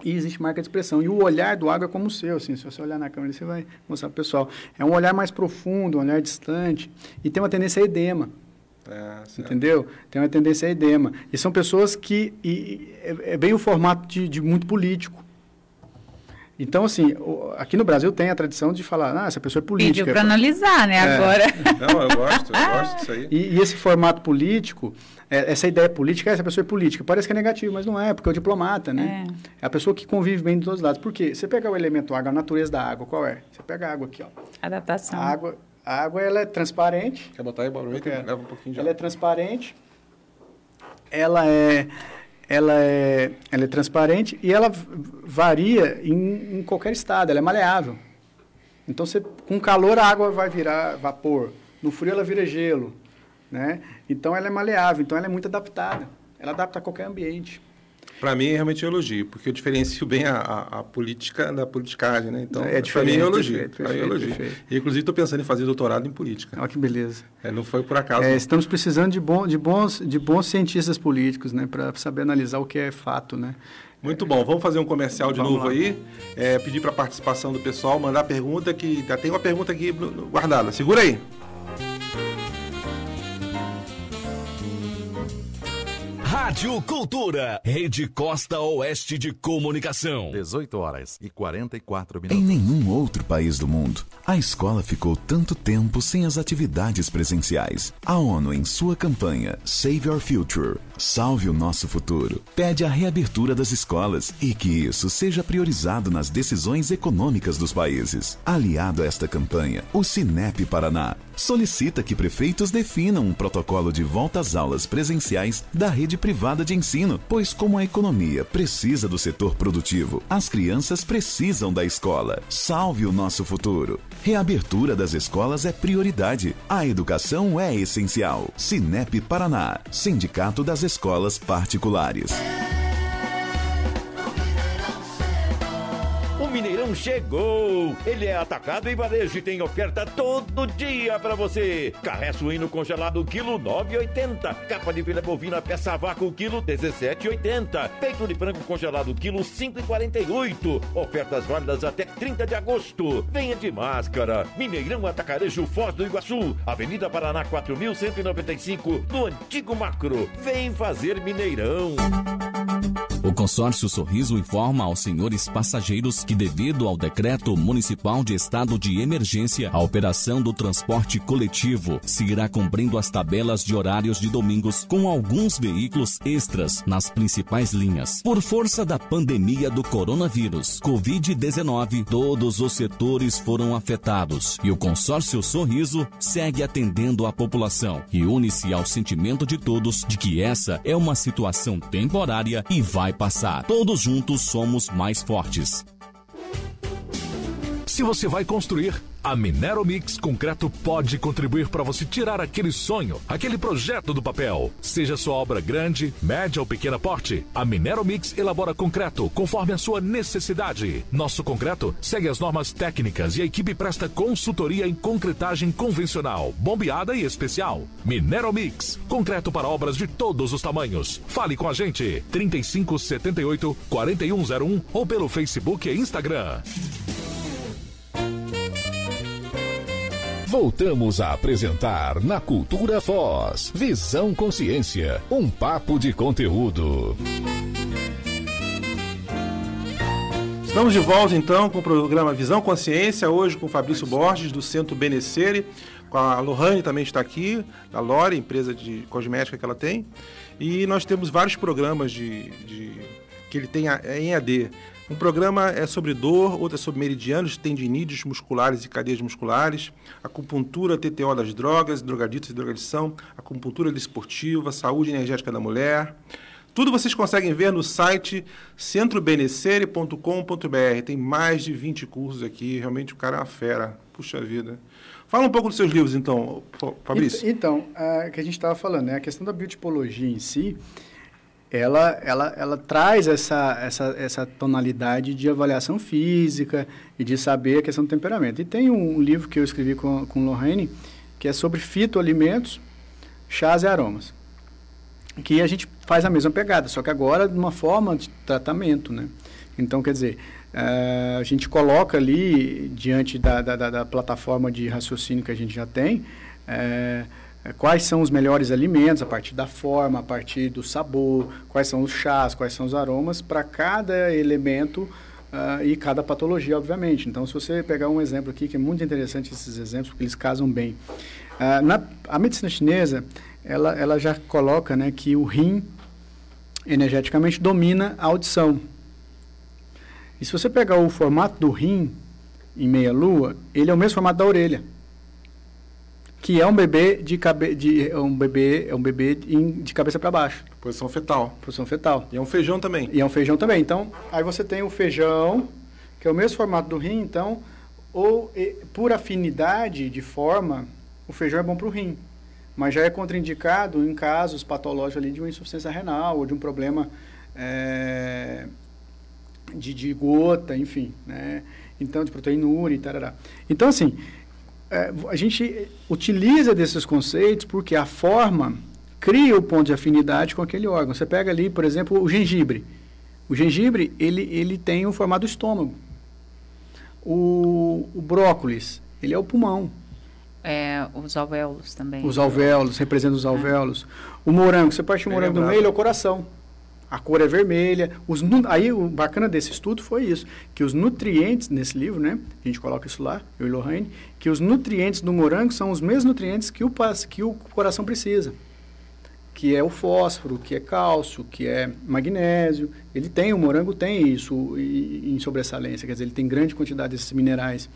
e existe marca de expressão. E o olhar do água é como o seu, assim. Se você olhar na câmera, você vai mostrar pro pessoal. É um olhar mais profundo, um olhar distante e tem uma tendência a edema. É. Entendeu? Tem uma tendência a edema. E são pessoas que. e- e é, é bem o formato de, de muito político. Então, assim, o- aqui no Brasil tem a tradição de falar, ah, essa pessoa é política. Pediu para analisar, né? É. Agora. Não, eu gosto, eu gosto disso aí. E, e esse formato político, é, essa ideia política, essa pessoa é política, parece que é negativo, mas não é, porque é o diplomata, né? É, a pessoa que convive bem de todos os lados. Por quê? Você pega o elemento água, a natureza da água, qual é? Você pega a água aqui, ó. Adaptação. A água, a água ela é transparente. Quer botar aí, quero. Leva um pouquinho de Ela é transparente. Ela é, ela é, ela é transparente e ela varia em, em qualquer estado. Ela é maleável. Então, você, com calor, a água vai virar vapor. No frio, ela vira gelo. Né? Então, ela é maleável. Então, ela é muito adaptada. Ela adapta a qualquer ambiente. Para mim, é realmente um elogio, porque eu diferencio bem a, a- a política da politicagem, né? Então, É pra mim é elogio. perfeito, é perfeito, elogio. perfeito. E, inclusive, estou pensando em fazer doutorado em política. Olha que beleza. É, não foi por acaso. É, estamos precisando de, bom, de, bons, de bons cientistas políticos, né? Para saber analisar o que é fato, né? Muito bom. Vamos fazer um comercial de Vamos novo lá. aí. É, pedir para a participação do pessoal, mandar pergunta, que já tem uma pergunta aqui guardada. Segura aí. Rádio Cultura, Rede Costa Oeste de Comunicação. 18 horas e 44 Em minutos. nenhum outro país do mundo, a escola ficou tanto tempo sem as atividades presenciais. A ONU, em sua campanha Save Our Future, Salve o Nosso Futuro, pede a reabertura das escolas e que isso seja priorizado nas decisões econômicas dos países. Aliado a esta campanha, o Cinep Paraná solicita que prefeitos definam um protocolo de volta às aulas presenciais da rede privada de ensino, pois como a economia precisa do setor produtivo, as crianças precisam da escola. Salve o nosso futuro. Reabertura das escolas é prioridade. A educação é essencial. Cinep Paraná, Sindicato das Escolas Particulares. Chegou! Ele é atacado em varejo e tem oferta todo dia pra você. Carré suíno congelado quilo 9,80. Capa de filé bovina peça a vácuo quilo 17,80. Peito de frango congelado quilo 5,48. Ofertas válidas até 30 de agosto. Venha de máscara. Mineirão Atacarejo Foz do Iguaçu. Avenida Paraná 4195, no antigo Macro. Vem fazer Mineirão. O consórcio Sorriso informa aos senhores passageiros que, devido ao decreto municipal de estado de emergência, a operação do transporte coletivo seguirá cumprindo as tabelas de horários de domingos com alguns veículos extras nas principais linhas. Por força da pandemia do coronavírus, Covid-19, todos os setores foram afetados e o consórcio Sorriso segue atendendo a população e une-se ao sentimento de todos de que essa é uma situação temporária e vai passar. Todos juntos somos mais fortes. Se você vai construir, a Minero Mix Concreto pode contribuir para você tirar aquele sonho, aquele projeto do papel. Seja sua obra grande, média ou pequena porte, a Minero Mix elabora concreto conforme a sua necessidade. Nosso concreto segue as normas técnicas e a equipe presta consultoria em concretagem convencional, bombeada e especial. Minero Mix, concreto para obras de todos os tamanhos. Fale com a gente 3578 4101 ou pelo Facebook e Instagram. Voltamos a apresentar na Cultura Foz. Visão Consciência, um papo de conteúdo. Estamos de volta então com o programa Visão Consciência, hoje com Fabrício Borges, do Centro Benecere, com a Lohane também está aqui, da Lore, empresa de cosmética que ela tem. E nós temos vários programas de, de que ele tem em AD. Um programa é sobre dor, outro é sobre meridianos, tendinídeos musculares e cadeias musculares, acupuntura, TTO das drogas, drogaditos e drogadição, acupuntura desportiva, saúde energética da mulher. Tudo vocês conseguem ver no site centrobenecere.com.br. Tem mais de 20 cursos aqui, realmente o cara é uma fera. Puxa vida. Fala um pouco dos seus livros, então, Fa- Fabrício. Ent- Então, a que a gente estava falando, né? A questão da biotipologia em si, ela, ela, ela traz essa, essa, essa tonalidade de avaliação física e de saber a questão do temperamento. E tem um livro que eu escrevi com, com Lorraine, que é sobre fitoalimentos, chás e aromas. Que a gente faz a mesma pegada, só que agora de uma forma de tratamento, né? Então, quer dizer, eh, a gente coloca ali, diante da, da, da- plataforma de raciocínio que a gente já tem, eh, quais são os melhores alimentos, a partir da forma, a partir do sabor, quais são os chás, quais são os aromas, para cada elemento ah, e cada patologia, obviamente. Então, se você pegar um exemplo aqui, que é muito interessante esses exemplos, porque eles casam bem. Ah, na, a medicina chinesa, ela, ela já coloca né, que o rim, energeticamente, domina a audição. E se você pegar o formato do rim em meia-lua, ele é o mesmo formato da orelha. Que é um bebê de cabe de é um bebê é um bebê de cabeça para baixo. Posição fetal. Posição fetal. E é um feijão também. E é um feijão também. Então, aí você tem o feijão, que é o mesmo formato do rim, então, ou e, por afinidade de forma, o feijão é bom para o rim. Mas já é contraindicado em casos patológicos ali de uma insuficiência renal ou de um problema eh, de, de gota, enfim, né? Então, de proteinúria e tarará. Então, assim, é, a gente utiliza desses conceitos porque a forma cria o ponto de afinidade com aquele órgão. Você pega ali, por exemplo, o gengibre. O gengibre, ele, ele tem o formato do estômago. O, o brócolis, ele é o pulmão. É, os alvéolos também. Os alvéolos, representam os alvéolos. O morango, você parte o morango do meio, ele é o coração. A cor é vermelha. Os, aí o bacana desse estudo foi isso, que os nutrientes nesse livro, né? A gente coloca isso lá, eu e Lorraine, que os nutrientes do morango são os mesmos nutrientes que o, que o coração precisa. Que é o fósforo, que é cálcio, que é magnésio. Ele tem, o morango tem isso em sobressalência, quer dizer, ele tem grande quantidade desses minerais.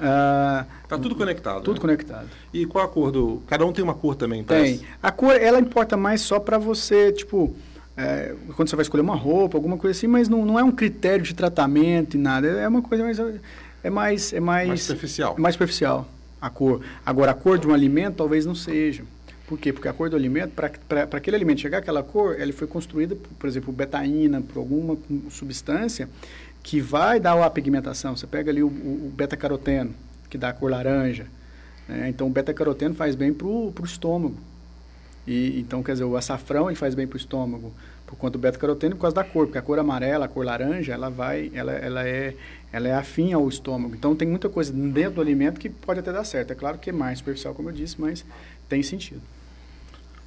Ah, Tá tudo conectado. tudo né? conectado. E qual a cor do. Cada um tem uma cor também, Tem. parece. A cor, ela importa mais só para você, tipo, é, quando você vai escolher uma roupa, alguma coisa assim, mas não, não é um critério de tratamento e nada. É uma coisa mais. É mais. É mais, Mais superficial. é mais superficial, a cor. Agora, a cor de um alimento talvez não seja. Por quê? Porque a cor do alimento, para aquele alimento chegar àquela cor, ele foi construída, por, por exemplo, betaína, por alguma substância que vai dar a pigmentação. Você pega ali o, o, beta-caroteno, que dá a cor laranja. né? Então, o beta-caroteno faz bem para o estômago. E, então, quer dizer, o açafrão ele faz bem para o estômago por conta do beta-caroteno por causa da cor, porque a cor amarela, a cor laranja, ela vai, ela, ela é, ela é afim ao estômago. Então, tem muita coisa dentro do alimento que pode até dar certo. É claro que é mais superficial, como eu disse, mas tem sentido.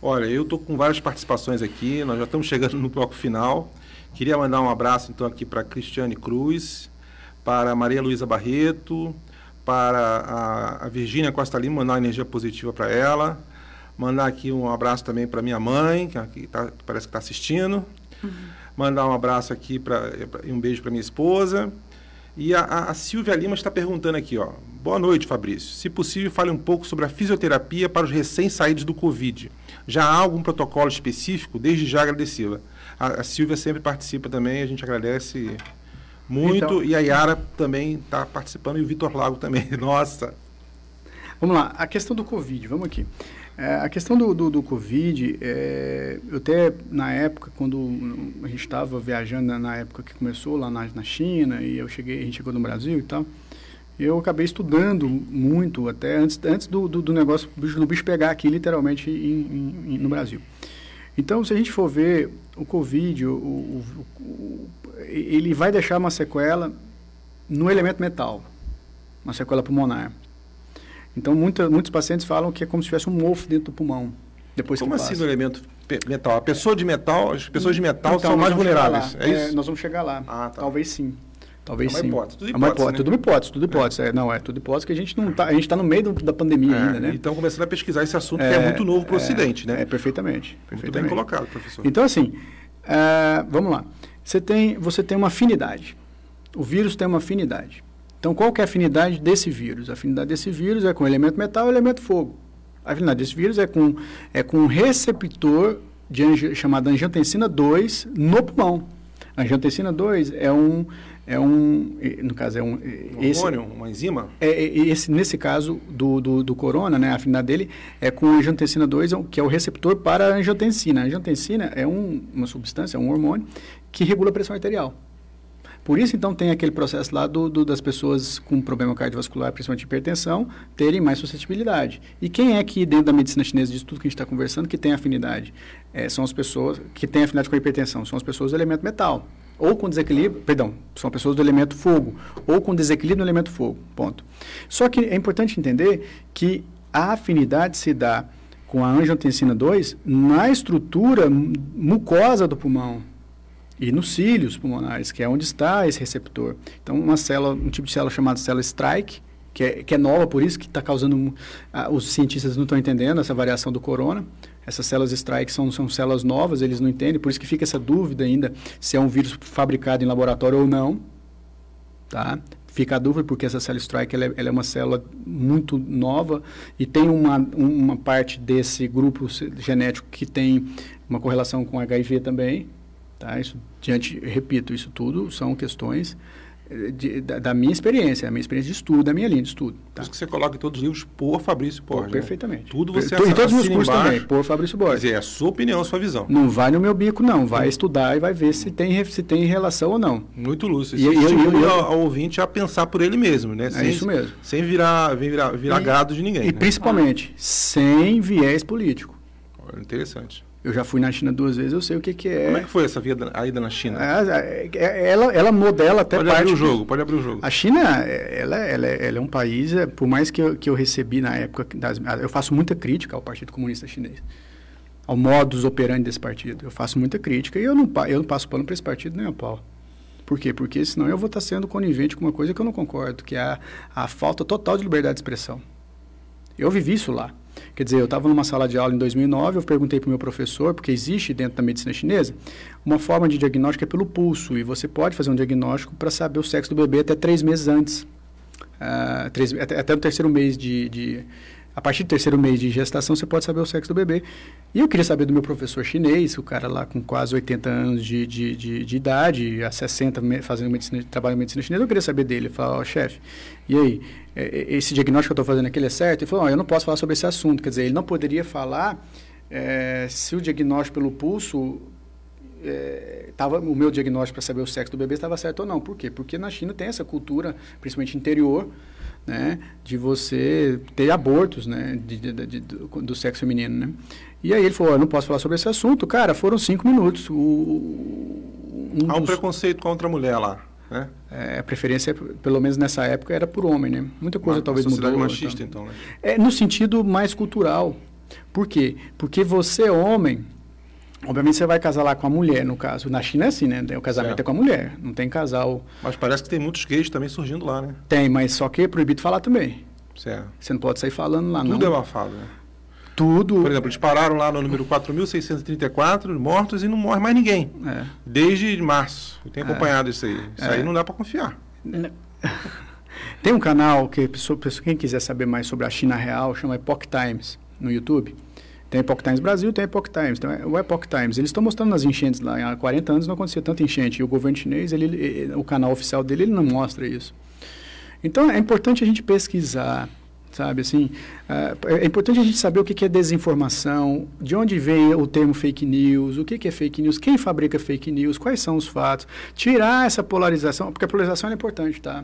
Olha, eu estou com várias participações aqui, nós já estamos chegando no bloco final. Queria mandar um abraço então aqui para Cristiane Cruz, para Maria Luísa Barreto, para a, a Virgínia Costa Lima, mandar energia positiva para ela. Mandar aqui um abraço também para minha mãe, que aqui tá- parece que está assistindo. Mandar um abraço aqui pra, e um beijo para minha esposa. E a, a- a Silvia Lima está perguntando aqui, ó. Boa noite, Fabrício. Se possível, fale um pouco sobre a fisioterapia para os recém-saídos do Covid. Já há algum protocolo específico? Desde já agradecida. A, a Silvia sempre participa também, a gente agradece muito. Então- e a Yara também está participando e o Vitor Lago também. Nossa. Vamos lá, a questão do Covid, vamos aqui. É, a questão do, do, do Covid, é, eu até na época, quando a gente estava viajando, na, na época que começou lá na, na China, e eu cheguei, a gente chegou no Brasil e tal, eu acabei estudando muito, até antes, antes do, do, do negócio do bicho, pegar aqui, literalmente, em, em- no Brasil. Então, se a gente for ver o Covid, o- o- o- ele vai deixar uma sequela no elemento metal, uma sequela pulmonar. Então, muita, muitos pacientes falam que é como se tivesse um mofo dentro do pulmão. Depois Como que assim no elemento metal? A pessoa de metal, as pessoas de metal Então, são mais vulneráveis. É isso? nós vamos chegar lá. Talvez sim. Talvez É uma sim. hipótese, tudo É uma hipótese, né? Tudo hipótese, tudo hipótese. É, não, é tudo hipótese que a gente não tá, a gente está no meio do- da pandemia É, ainda, né? E estão começando a pesquisar esse assunto que é muito novo para o Ocidente, né? É, perfeitamente. Muito perfeitamente. bem colocado, professor. Então, assim, ah, vamos lá. você tem, você tem uma afinidade. O vírus tem uma afinidade. Então, qual que é a afinidade desse vírus? A afinidade desse vírus é com elemento metal e elemento fogo. A afinidade desse vírus é com, é com um receptor de angi, chamado angiotensina 2 no pulmão. A angiotensina 2 é um, é um, no caso é um, um esse, hormônio, uma enzima? É, é, esse, nesse caso do, do, do, corona, né, a afinidade dele é com a angiotensina 2, que é o receptor para a angiotensina. A angiotensina é um, uma substância, é um hormônio que regula a pressão arterial. Por isso, então, tem aquele processo lá do, do, das pessoas com problema cardiovascular, principalmente hipertensão, terem mais suscetibilidade. E quem é que, dentro da medicina chinesa, disso tudo que a gente está conversando, que tem afinidade? É, são as pessoas que têm afinidade com a hipertensão, são as pessoas do elemento metal. Ou com desequilíbrio, perdão, são pessoas do elemento fogo, ou com desequilíbrio no elemento fogo, ponto. Só que é importante entender que a afinidade se dá com a angiotensina 2 na estrutura mucosa do pulmão, e nos cílios pulmonares, que é onde está esse receptor. Então, uma célula, um tipo de célula chamada célula strike, que é, que é nova, por isso que está causando. Ah, os cientistas não estão entendendo essa variação do corona. Essas células strike são, são células novas, eles não entendem, por isso que fica essa dúvida ainda se é um vírus fabricado em laboratório ou não. Tá? Fica a dúvida porque essa célula strike ela é, ela é uma célula muito nova e tem uma, uma parte desse grupo genético que tem uma correlação com HIV também, Tá? Isso, diante, repito, isso tudo são questões eh, de, da, da, minha experiência, a minha experiência de estudo, da minha linha de estudo. Tá? Isso que você coloca em todos os livros por Fabrício Borges. Né? Perfeitamente. Né? Tudo você Em todos os meus cursos também, por Fabrício Borges. Quer dizer, é a sua opinião, a sua visão. Não vai no meu bico, não. Vai estudar e vai ver se tem, se tem relação ou não. Muito lúcido. Isso e, estimula eu, eu, ao ouvinte a pensar por ele mesmo, né? É sem, isso mesmo. Sem virar, virar, virar e, gado de ninguém. E né? principalmente, sem viés político. Interessante. Eu já fui na China duas vezes, eu sei o que, que é. Como é que foi essa vida, a ida na China? É, é, ela, ela modela até pode parte... abrir o jogo, pode abrir o jogo. A China, ela, ela, ela é um país, é, por mais que eu, que eu recebi na época, das, eu faço muita crítica ao Partido Comunista Chinês, ao modus operandi desse partido. Eu faço muita crítica e eu não, eu não passo pano para esse partido nem a pau. Por quê? Porque senão eu vou estar sendo conivente com uma coisa que eu não concordo, que é a, a falta total de liberdade de expressão. Eu vivi isso lá. Quer dizer, eu estava numa sala de aula em 2009, eu perguntei para o meu professor, porque existe dentro da medicina chinesa uma forma de diagnóstico é pelo pulso, e você pode fazer um diagnóstico para saber o sexo do bebê até três meses antes. Uh, três, até, até o terceiro mês de, de a partir do terceiro mês de gestação, você pode saber o sexo do bebê. E eu queria saber do meu professor chinês, o cara lá com quase 80 anos de, de, de, de idade, a 60 fazendo medicina, trabalho em medicina chinesa, eu queria saber dele. Ele falou, ó, oh, chefe, e aí, é, é, esse diagnóstico que eu estou fazendo aqui, é certo? Ele falou, oh, eu não posso falar sobre esse assunto. Quer dizer, ele não poderia falar é, se o diagnóstico pelo pulso é, tava, o meu diagnóstico para saber o sexo do bebê estava certo ou não. Por quê? Porque na China tem essa cultura, principalmente interior, né, de você ter abortos, né, de, de, de, do, do, sexo feminino, né. E aí ele falou, eu não posso falar sobre esse assunto. Cara, foram cinco minutos. O, um Há um dos... preconceito contra a mulher lá, né? É, a preferência, pelo menos nessa época, era por homem, né? Muita coisa uma, talvez uma mudou. machista, então, né? É, no sentido mais cultural. Por quê? Porque você, homem, Obviamente você vai casar lá com a mulher, no caso. Na China é assim, né? O casamento certo. é com a mulher, não tem casal. Mas parece que tem muitos gays também surgindo lá, né? Tem, mas só que é proibido falar também. Certo. Você não pode sair falando lá, Tudo não. Tudo é abafado, né? Tudo. Por exemplo, eles pararam lá no número 4.634 mortos e não morre mais ninguém. É. Desde março. Eu tenho acompanhado é. isso aí. Isso é. aí não dá para confiar. Tem um canal que quem quiser saber mais sobre a China real chama Epoch Times no YouTube. Tem Epoch Times Brasil, tem Epoch Times. Então, o Epoch Times, eles estão mostrando nas enchentes lá. Há 40 anos não acontecia tanta enchente. E o governo chinês, ele, ele, o canal oficial dele, ele não mostra isso. Então, é importante a gente pesquisar, sabe, assim, é, é importante a gente saber o que é desinformação, de onde vem o termo fake news, o que é fake news, quem fabrica fake news, quais são os fatos, tirar essa polarização, porque a polarização é importante, tá?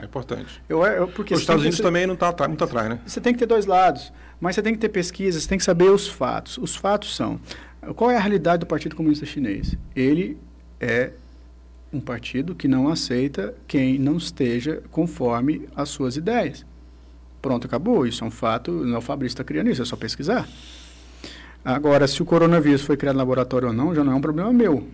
É importante. Eu, eu, porque Os Estados Unidos ter, também não está muito atrás, né? Você tem que ter dois lados. Mas você tem que ter pesquisa, você tem que saber os fatos. Os fatos são: qual é a realidade do Partido Comunista Chinês? Ele é um partido que não aceita quem não esteja conforme as suas ideias. Pronto, acabou. Isso é um fato. Não é o Fabrício está criando isso, é só pesquisar. Agora, se o coronavírus foi criado no laboratório ou não, já não é um problema meu.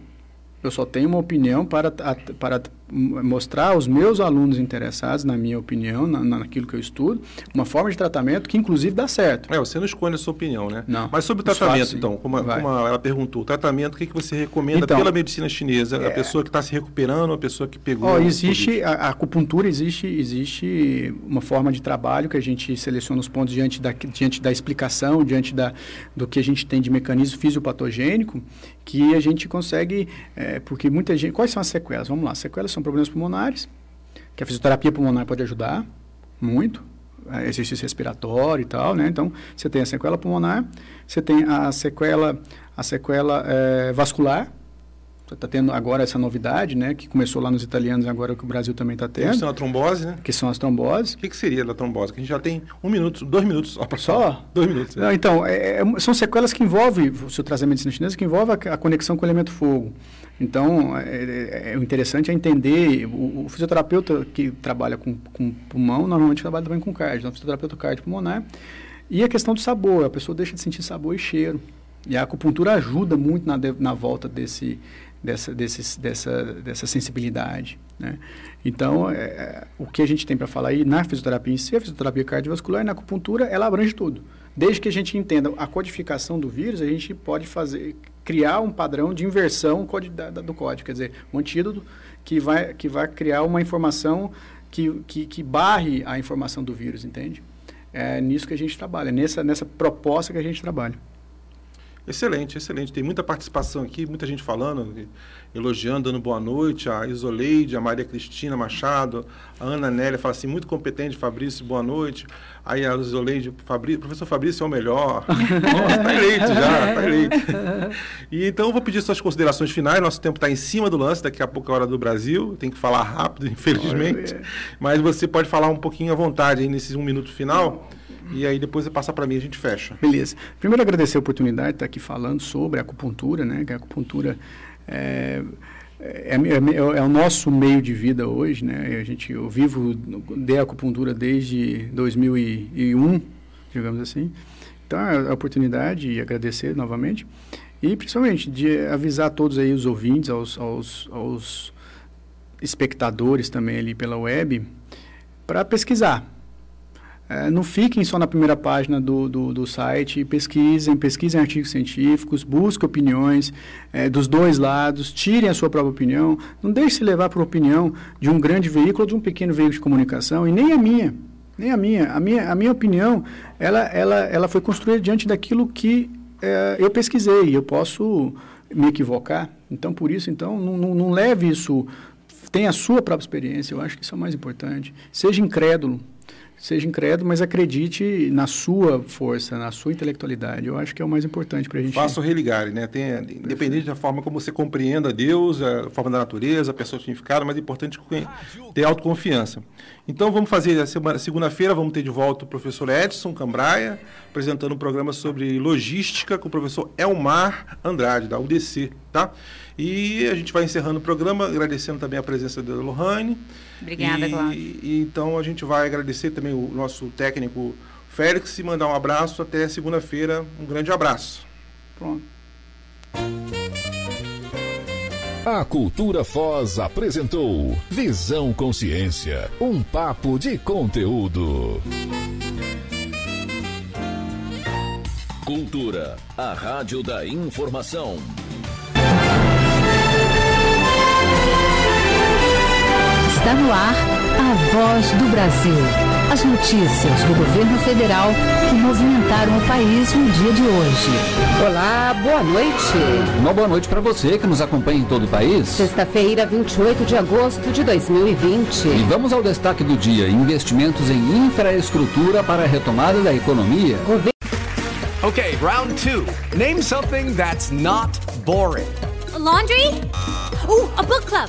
Eu só tenho uma opinião para, para mostrar aos meus alunos interessados, na minha opinião, na, naquilo que eu estudo, uma forma de tratamento que inclusive dá certo. É, você não escolhe a sua opinião, né? Não. Mas sobre o tratamento, então, como, como, ela perguntou, o tratamento, o que, que você recomenda então, pela medicina chinesa? É, a pessoa que está se recuperando, a pessoa que pegou... Ó, existe, a, a, acupuntura existe, existe uma forma de trabalho que a gente seleciona os pontos diante da, diante da explicação, diante da, do que a gente tem de mecanismo fisiopatogênico, que a gente consegue, é, porque muita gente... Quais são as sequelas? Vamos lá, sequelas são problemas pulmonares, que a fisioterapia pulmonar pode ajudar muito, é, exercício respiratório e tal, né? Então, você tem a sequela pulmonar, você tem a sequela, a sequela é, vascular, está tendo agora essa novidade, né? Que começou lá nos italianos, agora que o Brasil também está tendo. Que são a trombose, né? Que são as tromboses. O que, que seria da trombose? Que a gente já tem um minuto, dois minutos só para Só? Dois minutos. Não, então, é, é, são sequelas que envolvem, se eu trazer a medicina chinesa, que envolve a, a conexão com o elemento fogo. Então, é, é, é, o interessante é entender, o, o, fisioterapeuta que trabalha com, com pulmão, normalmente trabalha também com cardio, então, o fisioterapeuta cardiopulmonar, e a questão do sabor, a pessoa deixa de sentir sabor e cheiro. E a acupuntura ajuda muito na, de, na volta desse, dessa, dessa, dessa sensibilidade. Né? Então, é, é o que a gente tem para falar aí na fisioterapia em si, a fisioterapia cardiovascular e na acupuntura, ela abrange tudo. Desde que a gente entenda a codificação do vírus, a gente pode fazer, criar um padrão de inversão do código, quer dizer, um antídoto que vai, que vai criar uma informação que, que, que barre a informação do vírus, entende? É nisso que a gente trabalha, nessa, nessa proposta que a gente trabalha. Excelente, excelente. Tem muita participação aqui, muita gente falando, elogiando, dando boa noite. A Isoleide, a Maria Cristina Machado, a Ana Nélia fala assim, muito competente, Fabrício, boa noite. Aí a Isoleide, Fabrício, professor Fabrício é o melhor. Nossa, está eleito já, está eleito. E então eu vou pedir suas considerações finais. Nosso tempo está em cima do lance, daqui a pouco é a hora do Brasil. Tem que falar rápido, infelizmente. Mas você pode falar um pouquinho à vontade aí nesse um minuto final. E aí depois você passa para mim e a gente fecha. Beleza. Primeiro agradecer a oportunidade de estar aqui falando sobre a acupuntura, né? Que a acupuntura é, é, é, é, o nosso meio de vida hoje, né? A gente, eu vivo de acupuntura desde 2001, digamos assim. Então, é a oportunidade e agradecer novamente. E, principalmente, de avisar todos aí, os ouvintes, aos, aos, aos espectadores também ali pela web, para pesquisar é, não fiquem só na primeira página do, do, do, site, pesquisem, pesquisem artigos científicos, busquem opiniões é, dos dois lados, tirem a sua própria opinião, não deixe se levar por opinião de um grande veículo ou de um pequeno veículo de comunicação, e nem a minha, nem a minha. A minha, a minha opinião, ela, ela, ela foi construída diante daquilo que é, eu pesquisei, eu posso me equivocar, então por isso, então, não, não, não leve isso, tenha a sua própria experiência, eu acho que isso é o mais importante, seja incrédulo, seja incrédulo, mas acredite na sua força, na sua intelectualidade. Eu acho que é o mais importante para a gente. Faça o religare, né? Tem, independente da forma como você compreenda Deus, a forma da natureza, a personificada, mas é importante ter autoconfiança. Então vamos fazer a segunda-feira, vamos ter de volta o professor Edson Cambraia, apresentando um programa sobre logística com o professor Elmar Andrade, da UDC, tá? E a gente vai encerrando o programa, agradecendo também a presença da Lohane. Obrigada, Cláudio. E, então a gente vai agradecer também o nosso técnico Félix e mandar um abraço até segunda-feira. Um grande abraço. Pronto. A Cultura Foz apresentou Visão Consciência, um papo de conteúdo. Cultura, a rádio da informação. Está no ar a voz do Brasil. As notícias do governo federal que movimentaram o país no dia de hoje. Olá, boa noite. Uma boa noite para você que nos acompanha em todo o país. Sexta-feira, 28 de agosto de 2020. E vamos ao destaque do dia: investimentos em infraestrutura para a retomada da economia. Gover Ok, round two. Name something that's not boring. A laundry? Uh, a book club.